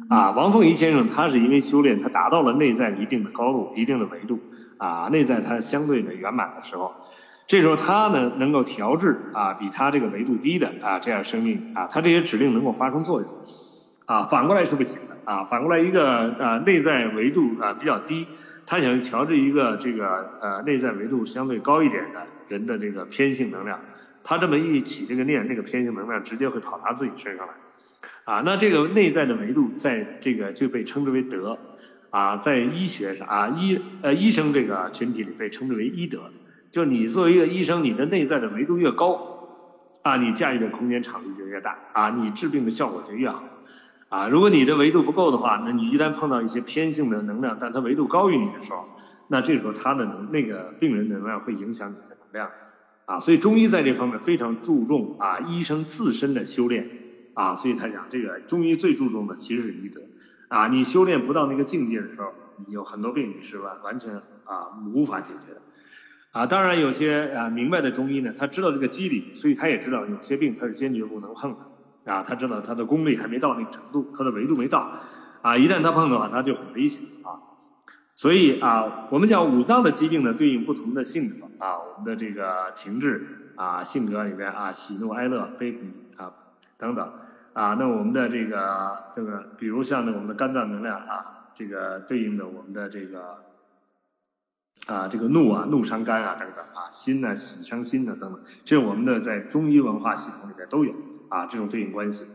啊，王凤仪先生他是因为修炼，他达到了内在一定的高度、一定的维度啊，内在他相对的圆满的时候，这时候他呢能够调制啊比他这个维度低的啊这样生命啊，他这些指令能够发生作用啊，反过来是不行的。啊，反过来一个啊内在维度啊比较低，他想调制一个这个呃内在维度相对高一点的人的这个偏性能量，他这么一起这个念，那个偏性能量直接会跑他自己身上来，啊，那这个内在的维度在这个就被称之为德，啊，在医学上啊医呃医生这个群体里被称之为医德，就你作为一个医生，你的内在的维度越高，啊，你驾驭的空间场域就越大，啊，你治病的效果就越好。啊，如果你的维度不够的话，那你一旦碰到一些偏性的能量，但它维度高于你的时候，那这时候他的能那个病人的能量会影响你的能量，啊，所以中医在这方面非常注重啊医生自身的修炼，啊，所以他讲这个中医最注重的其实是医德，啊，你修炼不到那个境界的时候，你有很多病你是完完全啊无法解决的，啊，当然有些啊明白的中医呢，他知道这个机理，所以他也知道有些病他是坚决不能碰的。啊，他知道他的功力还没到那个程度，他的维度没到，啊，一旦他碰的话，他就很危险啊。所以啊，我们讲五脏的疾病呢，对应不同的性格啊，我们的这个情志啊，性格里边啊，喜怒哀乐、悲苦啊等等啊，那我们的这个这个，比如像呢，我们的肝脏能量啊，这个对应的我们的这个啊，这个怒啊，怒伤肝啊等等啊，心呢，喜伤心呢等等，这我们的在中医文化系统里边都有。啊，这种对应关系，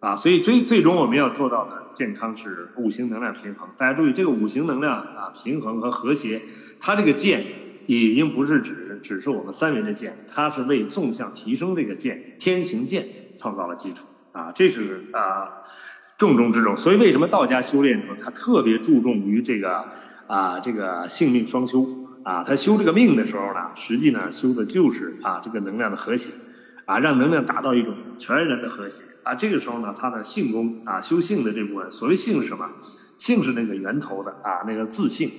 啊，所以最最终我们要做到的健康是五行能量平衡。大家注意，这个五行能量啊平衡和和谐，它这个健已经不是指只是我们三维的健，它是为纵向提升这个健天行健创造了基础啊，这是啊重中之重。所以为什么道家修炼的时候，他特别注重于这个啊这个性命双修啊，他修这个命的时候呢，实际呢修的就是啊这个能量的和谐。啊，让能量达到一种全然的和谐啊，这个时候呢，他的性功啊，修性的这部分，所谓性是什么？性是那个源头的啊，那个自性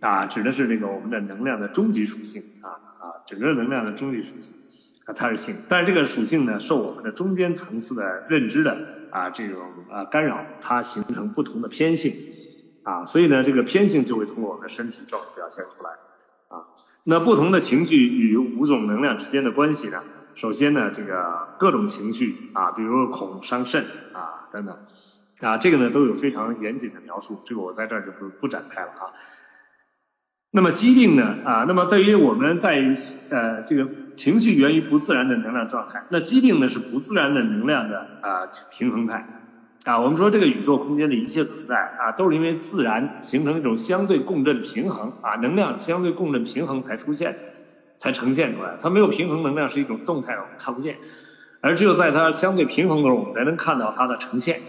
啊，指的是这个我们的能量的终极属性啊啊，整个能量的终极属性啊，它是性，但是这个属性呢，受我们的中间层次的认知的啊这种啊干扰，它形成不同的偏性啊，所以呢，这个偏性就会通过我们的身体状表现出来啊。那不同的情绪与五种能量之间的关系呢？首先呢，这个各种情绪啊，比如恐伤肾啊等等，啊这个呢都有非常严谨的描述，这个我在这儿就不不展开了啊。那么疾病呢啊，那么对于我们在呃这个情绪源于不自然的能量状态，那疾病呢是不自然的能量的啊平衡态啊。我们说这个宇宙空间的一切存在啊，都是因为自然形成一种相对共振平衡啊，能量相对共振平衡才出现。才呈现出来，它没有平衡能量是一种动态，我们看不见，而只有在它相对平衡的时候，我们才能看到它的呈现。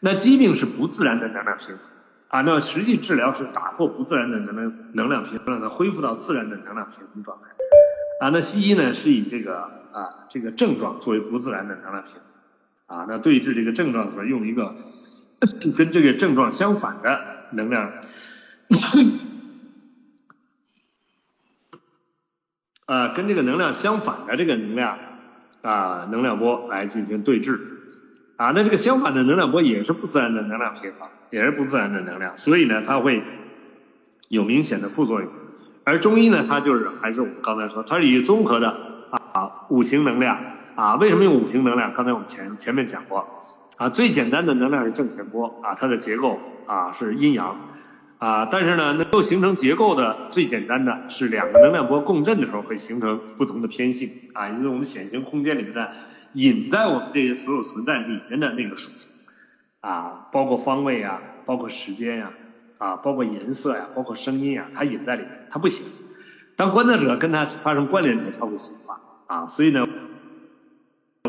那疾病是不自然的能量平衡啊，那实际治疗是打破不自然的能量能量平衡，让它恢复到自然的能量平衡状态啊。那西医呢是以这个啊这个症状作为不自然的能量平衡啊，那对治这个症状的时候用一个 跟这个症状相反的能量。啊，跟这个能量相反的这个能量啊，能量波来进行对峙啊，那这个相反的能量波也是不自然的能量平衡，也是不自然的能量，所以呢，它会有明显的副作用。而中医呢，它就是还是我们刚才说，它是以综合的啊五行能量啊，为什么用五行能量？刚才我们前前面讲过啊，最简单的能量是正弦波啊，它的结构啊是阴阳啊，但是呢，能够形成结构的最简单的是两个能量波共振的时候会形成不同的偏性啊，也就是我们显形空间里面的隐在我们这些所有存在里面的那个属性啊，包括方位啊，包括时间呀。啊，包括颜色呀，包括声音呀，它隐在里面，它不行。当观测者跟它发生关联的时候，它会显化。啊，所以呢，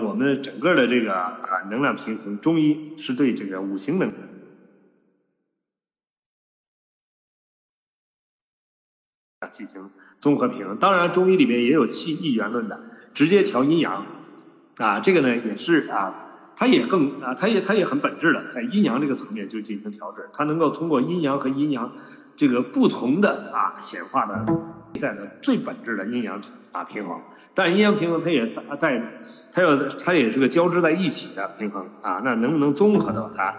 我们整个的这个啊能量平衡，中医是对这个五行能进行综合平衡。当然，中医里面也有气一元论的，直接调阴阳。啊，这个呢也是啊。它也更啊，它也它也很本质的，在阴阳这个层面就进行调整，它能够通过阴阳和阴阳这个不同的啊显化的内在的最本质的阴阳啊平衡，但阴阳平衡它也在它要它也是个交织在一起的平衡啊，那能不能综合到它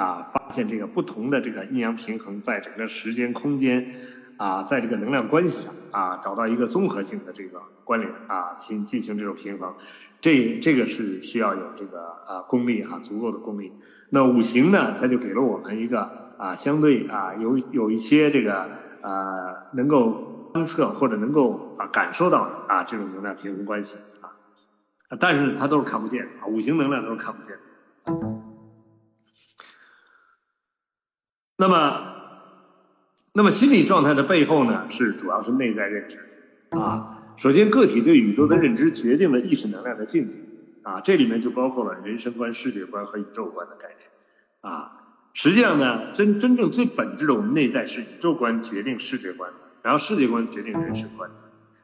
啊发现这个不同的这个阴阳平衡在整个时间空间啊在这个能量关系上啊找到一个综合性的这个关联啊进进行这种平衡。这这个是需要有这个啊功力啊，足够的功力。那五行呢，它就给了我们一个啊相对啊有有一些这个呃能够观测或者能够啊感受到的啊这种能量平衡关系啊，但是它都是看不见啊，五行能量都是看不见。那么，那么心理状态的背后呢，是主要是内在认知啊。首先，个体对宇宙的认知决定了意识能量的境界，啊，这里面就包括了人生观、世界观和宇宙观的概念，啊，实际上呢，真真正最本质的，我们内在是宇宙观决定世界观，然后世界观决定人生观，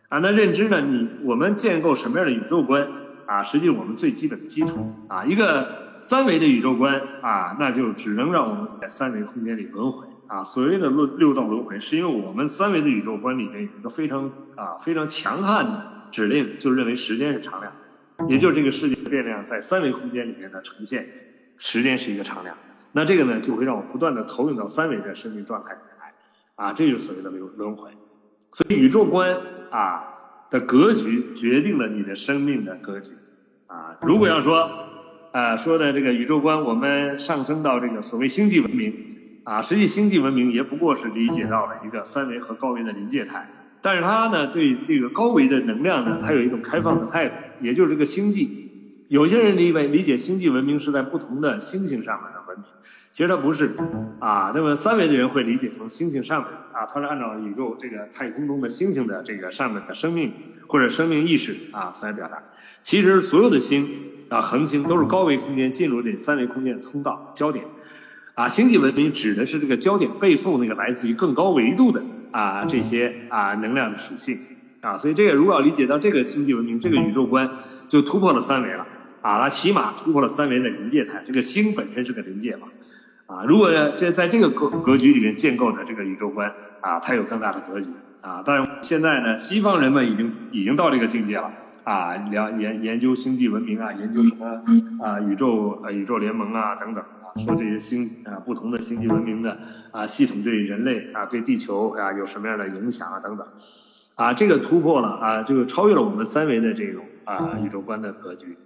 啊，那认知呢，你我们建构什么样的宇宙观，啊，实际我们最基本的基础，啊，一个三维的宇宙观，啊，那就只能让我们在三维空间里轮回。啊，所谓的六六道轮回，是因为我们三维的宇宙观里面有一个非常啊非常强悍的指令，就认为时间是常量，也就是这个世界的变量在三维空间里面的呈现，时间是一个常量。那这个呢，就会让我不断的投影到三维的生命状态里面来，啊，这就是所谓的轮轮回。所以宇宙观啊的格局决定了你的生命的格局。啊，如果要说啊说的这个宇宙观，我们上升到这个所谓星际文明。啊，实际星际文明也不过是理解到了一个三维和高维的临界态，但是它呢对这个高维的能量呢，它有一种开放的态度，也就是这个星际，有些人理为理解星际文明是在不同的星星上面的文明，其实它不是，啊，那么三维的人会理解成星星上面啊，它是按照宇宙这个太空中的星星的这个上面的生命或者生命意识啊来表达，其实所有的星啊恒星都是高维空间进入这三维空间的通道焦点。啊，星际文明指的是这个焦点背负那个来自于更高维度的啊这些啊能量的属性啊，所以这个如果要理解到这个星际文明这个宇宙观，就突破了三维了啊，它起码突破了三维的临界态。这个星本身是个临界嘛啊，如果这在这个格格局里面建构的这个宇宙观啊，它有更大的格局啊。当然现在呢，西方人们已经已经到这个境界了啊，了研研究星际文明啊，研究什么啊宇宙呃宇宙联盟啊等等。说这些星啊，不同的星际文明的啊系统对人类啊，对地球啊有什么样的影响啊等等，啊这个突破了啊，就超越了我们三维的这种啊宇宙观的格局，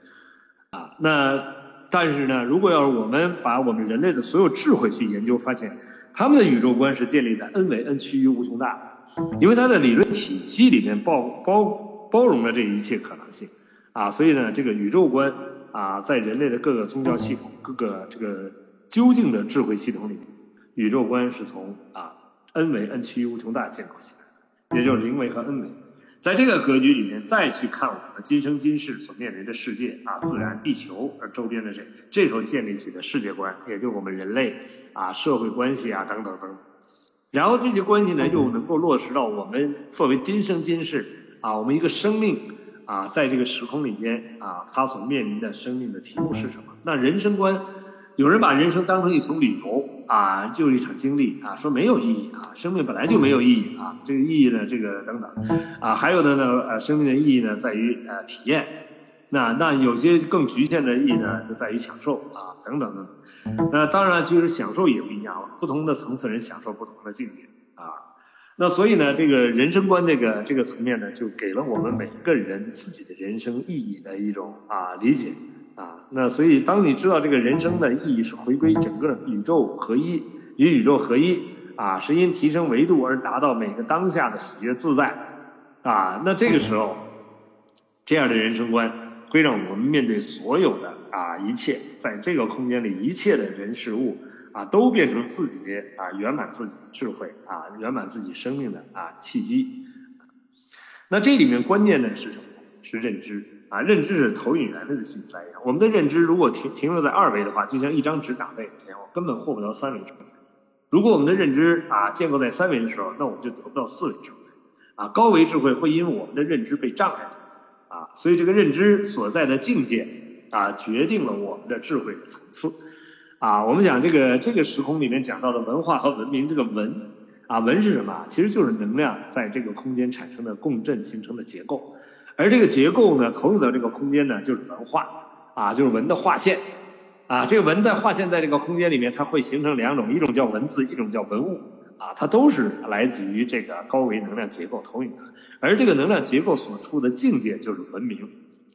啊那但是呢，如果要是我们把我们人类的所有智慧去研究，发现他们的宇宙观是建立在 n 维 n 趋于无穷大，因为它的理论体系里面包包包容了这一切可能性，啊所以呢这个宇宙观。啊，在人类的各个宗教系统、各个这个究竟的智慧系统里，宇宙观是从啊 n 维 n 趋无穷大建构起来的，也就是零维和 n 维。在这个格局里面，再去看我们今生今世所面临的世界啊，自然、地球而周边的这，这时候建立起的世界观，也就我们人类啊社会关系啊等等等等。然后这些关系呢，又能够落实到我们作为今生今世啊，我们一个生命。啊，在这个时空里边啊，他所面临的生命的题目是什么？那人生观，有人把人生当成一层旅游啊，就是一场经历啊，说没有意义啊，生命本来就没有意义啊，这个意义呢，这个等等啊，还有的呢，呃，生命的意义呢，在于呃体验，那那有些更局限的意义呢，就在于享受啊，等等等。那当然，就是享受也不一样了，不同的层次人享受不同的境界啊。那所以呢，这个人生观这个这个层面呢，就给了我们每一个人自己的人生意义的一种啊理解啊。那所以，当你知道这个人生的意义是回归整个宇宙合一，与宇宙合一啊，是因提升维度而达到每个当下的喜悦自在啊。那这个时候，这样的人生观会让我们面对所有的啊一切，在这个空间里一切的人事物。啊，都变成自己啊圆满自己智慧啊圆满自己生命的啊契机。那这里面关键的是什么？是认知啊，认知是投影源的信息来源。我们的认知如果停停留在二维的话，就像一张纸挡在眼前，我根本获不到三维智慧。如果我们的认知啊建构在三维的时候，那我们就得不到四维智慧啊。高维智慧会因为我们的认知被障碍啊，所以这个认知所在的境界啊，决定了我们的智慧的层次。啊，我们讲这个这个时空里面讲到的文化和文明，这个文啊文是什么？其实就是能量在这个空间产生的共振形成的结构，而这个结构呢，投入到这个空间呢，就是文化啊，就是文的划线啊。这个文在划线在这个空间里面，它会形成两种，一种叫文字，一种叫文物啊，它都是来自于这个高维能量结构投影的，而这个能量结构所处的境界就是文明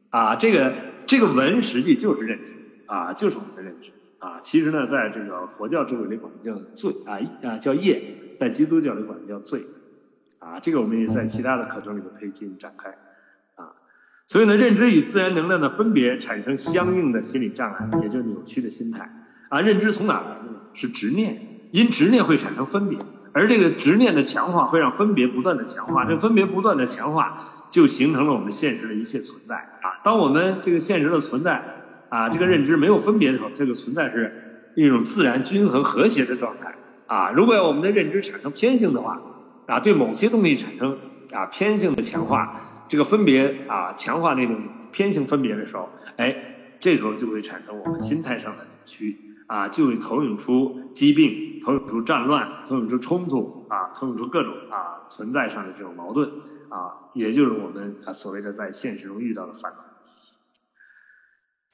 啊。这个这个文实际就是认知啊，就是我们的认知。啊，其实呢，在这个佛教智慧里管它叫罪啊啊叫业，在基督教里管它叫罪，啊，这个我们也在其他的课程里面可以进行展开，啊，所以呢，认知与自然能量的分别产生相应的心理障碍，也就扭曲的心态，啊，认知从哪来的呢？是执念，因执念会产生分别，而这个执念的强化会让分别不断的强化，这分别不断的强化，就形成了我们现实的一切存在，啊，当我们这个现实的存在。啊，这个认知没有分别的时候，这个存在是一种自然均衡和谐的状态。啊，如果我们的认知产生偏性的话，啊，对某些东西产生啊偏性的强化，这个分别啊强化那种偏性分别的时候，哎，这时候就会产生我们心态上的扭曲，啊，就会投影出疾病，投影出战乱，投影出冲突，啊，投影出各种啊存在上的这种矛盾，啊，也就是我们啊所谓的在现实中遇到的烦恼。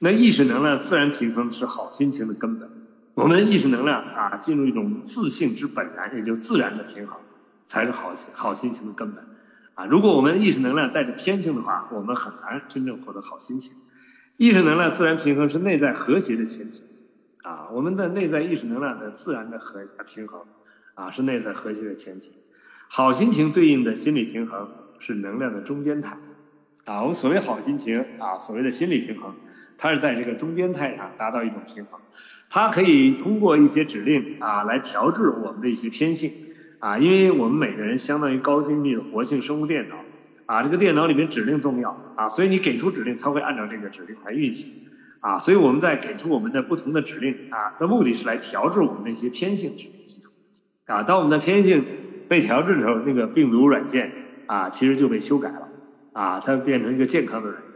那意识能量自然平衡是好心情的根本。我们意识能量啊，进入一种自性之本然，也就自然的平衡，才是好好心情的根本。啊，如果我们意识能量带着偏性的话，我们很难真正获得好心情。意识能量自然平衡是内在和谐的前提。啊，我们的内在意识能量的自然的和平衡，啊，是内在和谐的前提。好心情对应的心理平衡是能量的中间态。啊，我们所谓好心情啊，所谓的心理平衡。它是在这个中间态上达到一种平衡，它可以通过一些指令啊来调制我们的一些偏性啊，因为我们每个人相当于高精密的活性生物电脑啊，这个电脑里面指令重要啊，所以你给出指令，它会按照这个指令来运行啊，所以我们在给出我们的不同的指令啊，的目的是来调制我们的一些偏性指令系统啊，当我们的偏性被调制的时候，那个病毒软件啊其实就被修改了啊，它变成一个健康的软件。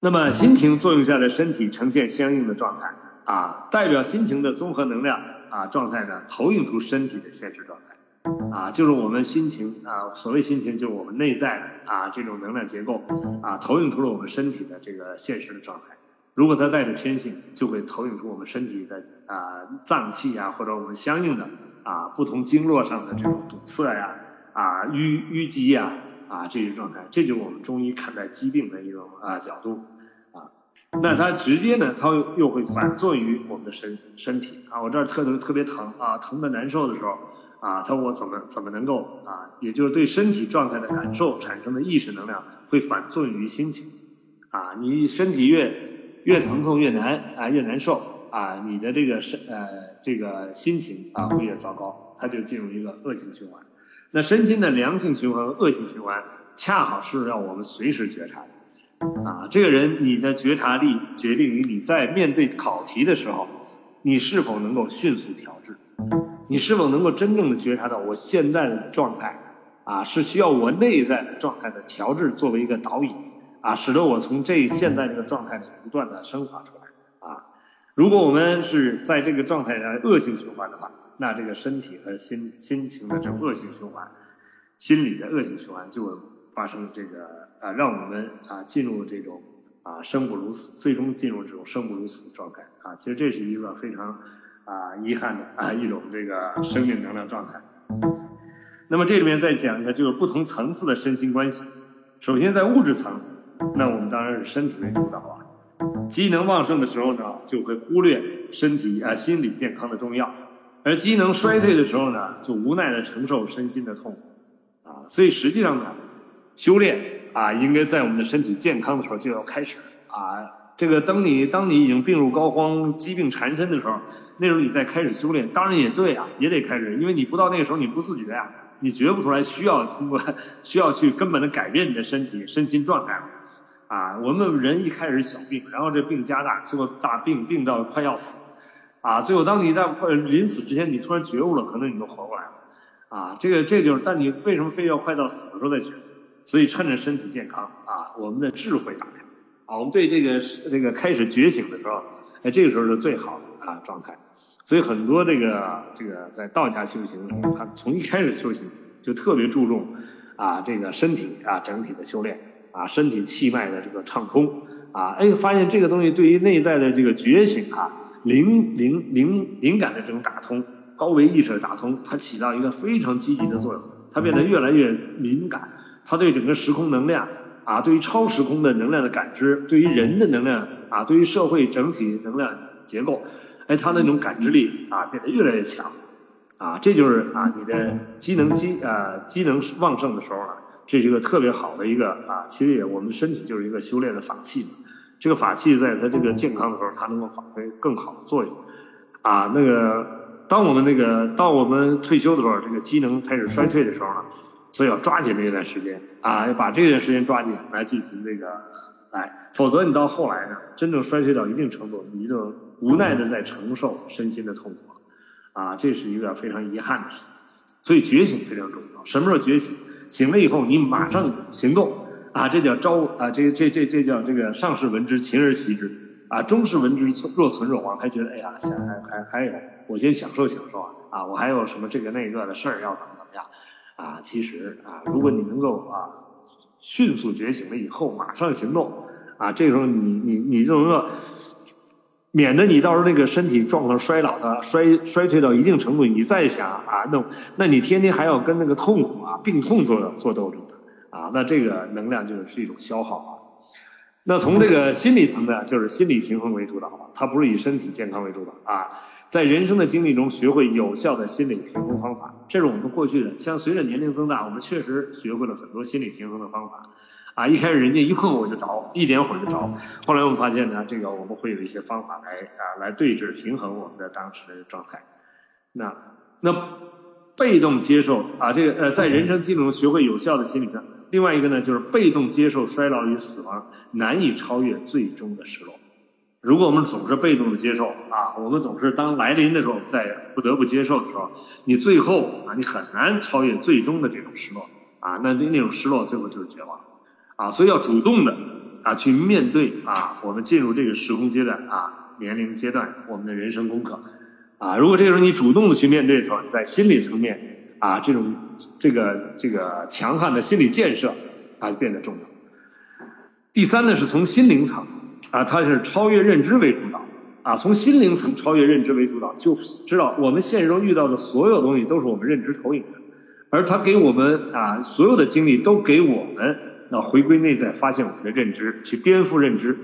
那么心情作用下的身体呈现相应的状态啊，代表心情的综合能量啊状态呢，投影出身体的现实状态啊，就是我们心情啊，所谓心情就是我们内在的啊这种能量结构啊，投影出了我们身体的这个现实的状态。如果它带着偏性，就会投影出我们身体的啊脏器啊，或者我们相应的啊不同经络上的这种堵塞呀啊淤淤积呀啊啊这些状态。这就是我们中医看待疾病的一种啊角度。啊那它直接呢，它又会反作用于我们的身身体啊，我这儿特特别疼啊，疼的难受的时候啊，它我怎么怎么能够啊，也就是对身体状态的感受产生的意识能量会反作用于心情啊，你身体越越疼痛越难啊越难受啊，你的这个身呃这个心情啊会越糟糕，它就进入一个恶性循环。那身心的良性循环和恶性循环，恰好是要我们随时觉察的。啊，这个人，你的觉察力决定于你在面对考题的时候，你是否能够迅速调制，你是否能够真正的觉察到我现在的状态，啊，是需要我内在的状态的调制作为一个导引，啊，使得我从这现在这个状态里不断的升华出来，啊，如果我们是在这个状态下恶性循环的话，那这个身体和心心情的这种恶性循环，心理的恶性循环就会发生这个。啊，让我们啊进入这种啊生不如死，最终进入这种生不如死的状态啊。其实这是一个非常啊遗憾的啊一种这个生命能量状态。那么这里面再讲一下，就是不同层次的身心关系。首先在物质层，那我们当然是身体为主导啊。机能旺盛的时候呢，就会忽略身体啊心理健康的重要；而机能衰退的时候呢，就无奈的承受身心的痛啊。所以实际上呢，修炼啊，应该在我们的身体健康的时候就要开始啊。这个当你当你已经病入膏肓、疾病缠身的时候，那时候你再开始修炼，当然也对啊，也得开始，因为你不到那个时候你不自觉呀，你觉不出来需要通过需要去根本的改变你的身体身心状态了。啊，我们人一开始小病，然后这病加大，最后大病病到快要死，啊，最后当你在快临死之前，你突然觉悟了，可能你都活过来了，啊，这个这就是，但你为什么非要快到死的时候再觉？所以趁着身体健康，啊，我们的智慧打开，啊，我们对这个这个开始觉醒的时候，哎，这个时候是最好的啊状态。所以很多这个这个在道家修行中，他从一开始修行就特别注重啊这个身体啊整体的修炼。啊，身体气脉的这个畅通，啊，哎，发现这个东西对于内在的这个觉醒啊，灵灵灵灵感的这种打通，高维意识的打通，它起到一个非常积极的作用，它变得越来越敏感，它对整个时空能量啊，对于超时空的能量的感知，对于人的能量啊，对于社会整体能量结构，哎，它那种感知力啊，变得越来越强，啊，这就是啊，你的机能机啊机能旺盛的时候啊。这是一个特别好的一个啊，其实也我们身体就是一个修炼的法器嘛。这个法器在它这个健康的时候，它能够发挥更好的作用。啊，那个当我们那个当我们退休的时候，这个机能开始衰退的时候呢，所以要抓紧这段时间啊，要把这段时间抓紧来进行这个，哎，否则你到后来呢，真正衰退到一定程度，你就无奈的在承受身心的痛苦啊，这是一个非常遗憾的事情。所以觉醒非常重要，什么时候觉醒？醒了以后，你马上行动啊！这叫招啊！这这这这叫这个上士闻之，勤而习之啊！中士闻之，若存若亡，还觉得哎呀，还还还有，我先享受享受啊！啊，我还有什么这个那个的事儿要怎么怎么样啊？其实啊，如果你能够啊迅速觉醒了以后，马上行动啊，这时候你你你就能够。免得你到时候那个身体状况衰老的衰衰退到一定程度，你再想啊，那那你天天还要跟那个痛苦啊、病痛做做斗争啊，那这个能量就是是一种消耗啊。那从这个心理层面，就是心理平衡为主导，它不是以身体健康为主导啊。在人生的经历中，学会有效的心理平衡方法，这是我们过去的。像随着年龄增大，我们确实学会了很多心理平衡的方法。啊，一开始人家一碰我就着，一点火就着。后来我们发现呢，这个我们会有一些方法来啊，来对峙平衡我们的当时的状态。那那被动接受啊，这个呃，在人生经历中学会有效的心理上。另外一个呢，就是被动接受衰老与死亡，难以超越最终的失落。如果我们总是被动的接受啊，我们总是当来临的时候在不得不接受的时候，你最后啊，你很难超越最终的这种失落啊，那那那种失落最后就是绝望。啊，所以要主动的啊去面对啊，我们进入这个时空阶段啊年龄阶段我们的人生功课啊，如果这个时候你主动的去面对的时候，在心理层面啊这种这个这个强悍的心理建设啊变得重要。第三呢是从心灵层啊，它是超越认知为主导啊，从心灵层超越认知为主导，就知道我们现实中遇到的所有东西都是我们认知投影的，而它给我们啊所有的经历都给我们。那回归内在，发现我们的认知，去颠覆认知，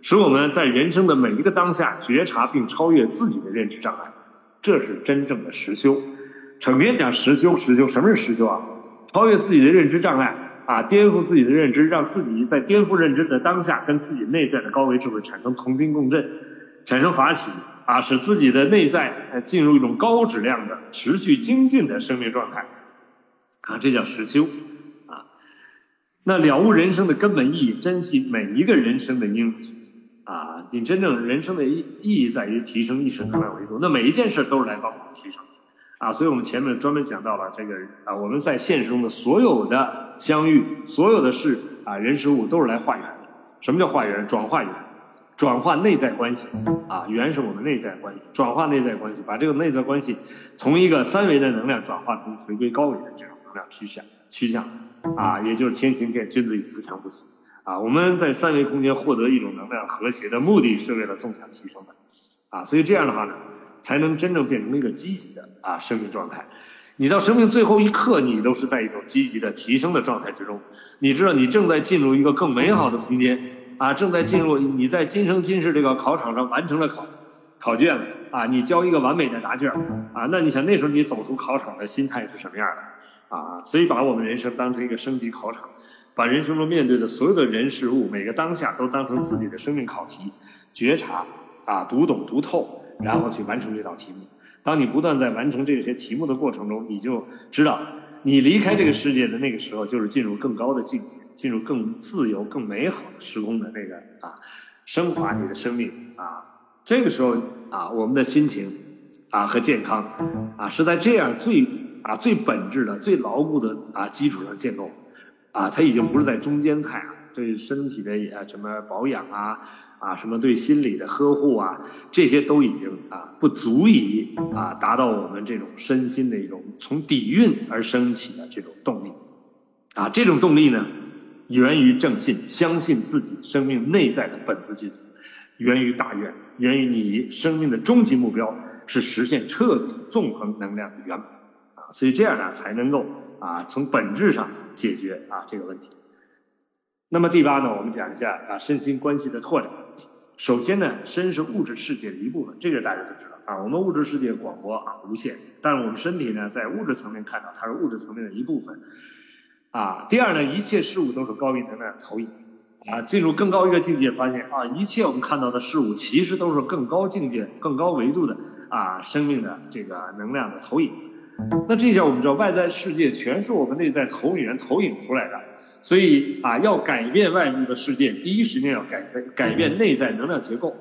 使我们在人生的每一个当下觉察并超越自己的认知障碍，这是真正的实修。成天讲实修，实修，什么是实修啊？超越自己的认知障碍啊，颠覆自己的认知，让自己在颠覆认知的当下，跟自己内在的高维智慧产生同频共振，产生法喜啊，使自己的内在进入一种高质量的持续精进的生命状态啊，这叫实修啊。那了悟人生的根本意义，珍惜每一个人生的因啊！你真正人生的意意义在于提升意识能量维度。那每一件事都是来帮我们提升啊！所以我们前面专门讲到了这个啊，我们在现实中的所有的相遇，所有的事啊，人事物都是来化缘的。什么叫化缘？转化缘，转化内在关系啊！缘是我们内在关系，转化内在关系，把这个内在关系从一个三维的能量转化成回归高维的这种能量趋向趋向。啊，也就是天行健，君子以自强不息。啊，我们在三维空间获得一种能量和谐的目的是为了纵向提升的。啊，所以这样的话呢，才能真正变成一个积极的啊生命状态。你到生命最后一刻，你都是在一种积极的提升的状态之中。你知道，你正在进入一个更美好的空间啊，正在进入你在今生今世这个考场上完成了考考卷了啊，你交一个完美的答卷啊，那你想那时候你走出考场的心态是什么样的啊？所以把我们人生当成一个升级考场，把人生中面对的所有的人事物，每个当下都当成自己的生命考题，觉察啊，读懂读透，然后去完成这道题目。当你不断在完成这些题目的过程中，你就知道，你离开这个世界的那个时候，就是进入更高的境界，进入更自由、更美好的时空的那个啊，升华你的生命啊。这个时候啊，我们的心情啊和健康啊，是在这样最啊最本质的、最牢固的啊基础上建构啊，它已经不是在中间态啊，对身体的啊什么保养啊。啊，什么对心理的呵护啊，这些都已经啊不足以啊达到我们这种身心的一种从底蕴而升起的这种动力，啊，这种动力呢，源于正信，相信自己生命内在的本自具足，源于大愿，源于你生命的终极目标是实现彻底纵横能量的圆满，啊，所以这样呢才能够啊从本质上解决啊这个问题。那么第八呢，我们讲一下啊身心关系的拓展。首先呢，身是物质世界的一部分，这个大家都知道啊。我们物质世界广博啊无限，但是我们身体呢，在物质层面看到它是物质层面的一部分啊。第二呢，一切事物都是高于能量的投影啊。进入更高一个境界，发现啊，一切我们看到的事物其实都是更高境界、更高维度的啊生命的这个能量的投影。那这下我们知道，外在世界全是我们内在投影源投影出来的。所以啊，要改变外部的世界，第一时间要改改改变内在能量结构，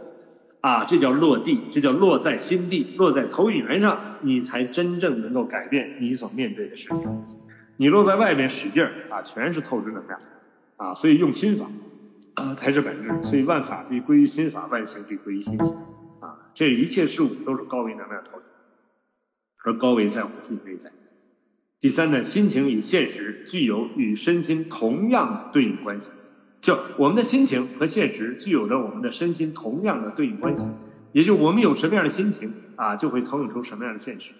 啊，这叫落地，这叫落在心地，落在投影源上，你才真正能够改变你所面对的世界。你落在外面使劲儿啊，全是透支能量，啊，所以用心法啊才是本质。所以万法必归于心法，万行必归于心行，啊，这一切事物都是高维能量投影，而高维在我们自己内在。第三呢，心情与现实具有与身心同样的对应关系，就我们的心情和现实具有着我们的身心同样的对应关系，也就我们有什么样的心情啊，就会投影出什么样的现实，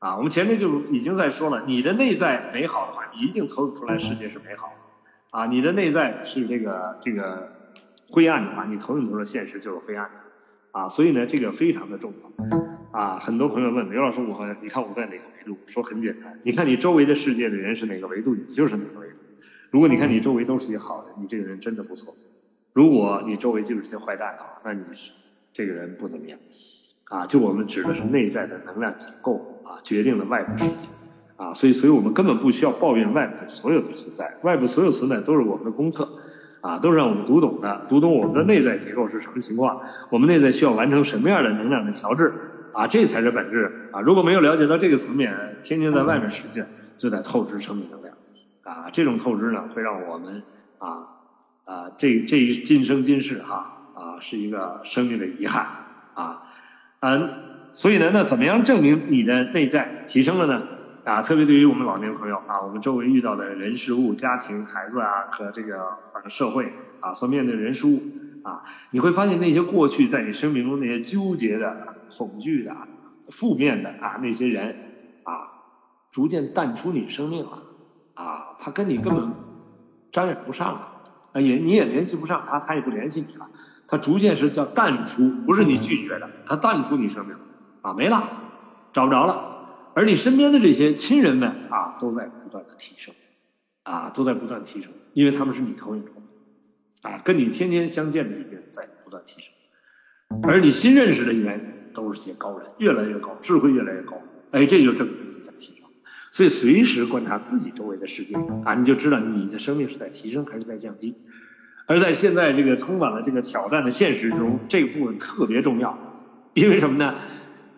啊，我们前面就已经在说了，你的内在美好的话，你一定投影出来世界是美好的，啊，你的内在是这个这个灰暗的话，你投影出来现实就是灰暗的，啊，所以呢，这个非常的重要。啊，很多朋友问刘老师，我你看我在哪个？说很简单，你看你周围的世界的人是哪个维度，你就是哪个维度。如果你看你周围都是些好人，你这个人真的不错；如果你周围就是些坏蛋的话，那你是这个人不怎么样。啊，就我们指的是内在的能量结构啊，决定了外部世界啊，所以，所以我们根本不需要抱怨外部所有的存在，外部所有存在都是我们的功课啊，都是让我们读懂的，读懂我们的内在结构是什么情况，我们内在需要完成什么样的能量的调制。啊，这才是本质啊！如果没有了解到这个层面，天天在外面使劲，就在透支生命能量啊！这种透支呢，会让我们啊啊，这这一今生今世哈啊，是一个生命的遗憾啊嗯，所以呢，那怎么样证明你的内在提升了呢？啊，特别对于我们老年朋友啊，我们周围遇到的人事物、家庭、孩子啊和这个社会啊所面对的人事物啊，你会发现那些过去在你生命中那些纠结的。恐惧的、负面的啊，那些人啊，逐渐淡出你生命了啊，他跟你根本沾染不上了，啊，也你也联系不上他，他也不联系你了，他逐渐是叫淡出，不是你拒绝的，他淡出你生命啊，没了，找不着了，而你身边的这些亲人们啊，都在不断的提升，啊，都在不断提升，因为他们是你投影中的，啊，跟你天天相见的一个人在不断提升，而你新认识的一人。都是些高人，越来越高，智慧越来越高，哎，这就证明你在提升。所以随时观察自己周围的世界啊，你就知道你的生命是在提升还是在降低。而在现在这个充满了这个挑战的现实中，这部分特别重要。因为什么呢？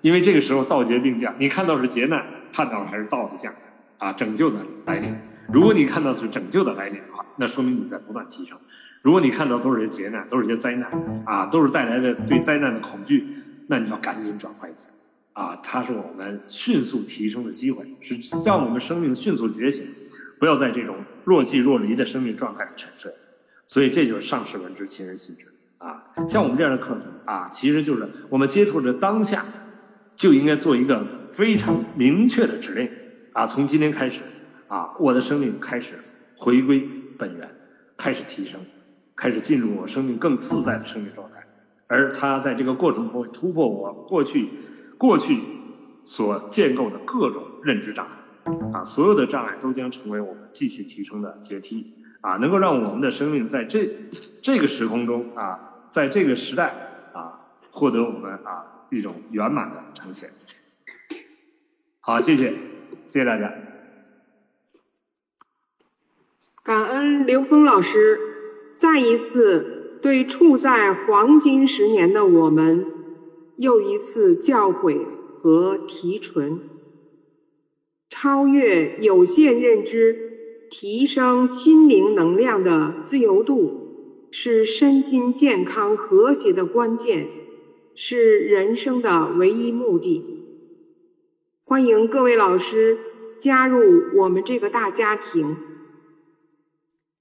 因为这个时候道劫并降，你看到是劫难，看到还是道的降啊，拯救的来临。如果你看到是拯救的来临的话，那说明你在不断提升。如果你看到都是些劫难，都是些灾难啊，都是带来的对灾难的恐惧。那你要赶紧转换一下，啊，它是我们迅速提升的机会，是让我们生命迅速觉醒，不要在这种若即若离的生命状态里沉睡。所以这就是上士闻之，亲人心知啊。像我们这样的课程啊，其实就是我们接触着当下就应该做一个非常明确的指令啊，从今天开始啊，我的生命开始回归本源，开始提升，开始进入我生命更自在的生命状态。而他在这个过程中会突破我过去过去所建构的各种认知障碍啊，所有的障碍都将成为我们继续提升的阶梯啊，能够让我们的生命在这这个时空中啊，在这个时代啊，获得我们啊一种圆满的呈现。好，谢谢，谢谢大家。感恩刘峰老师再一次。对处在黄金十年的我们，又一次教诲和提纯，超越有限认知，提升心灵能量的自由度，是身心健康和谐的关键，是人生的唯一目的。欢迎各位老师加入我们这个大家庭，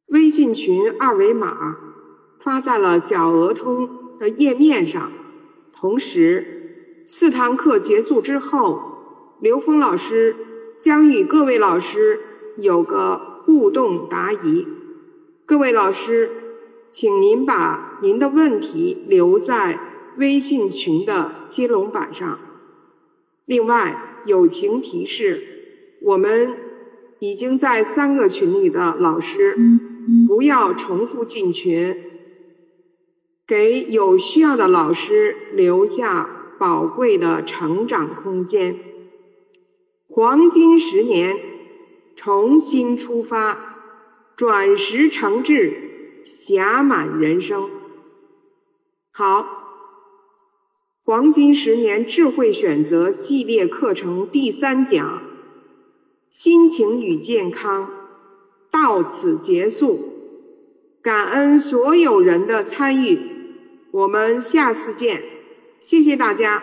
微信群二维码。发在了小鹅通的页面上。同时，四堂课结束之后，刘峰老师将与各位老师有个互动答疑。各位老师，请您把您的问题留在微信群的接龙板上。另外，友情提示：我们已经在三个群里的老师，不要重复进群。给有需要的老师留下宝贵的成长空间。黄金十年，重新出发，转时成智，侠满人生。好，黄金十年智慧选择系列课程第三讲，心情与健康到此结束。感恩所有人的参与。我们下次见，谢谢大家。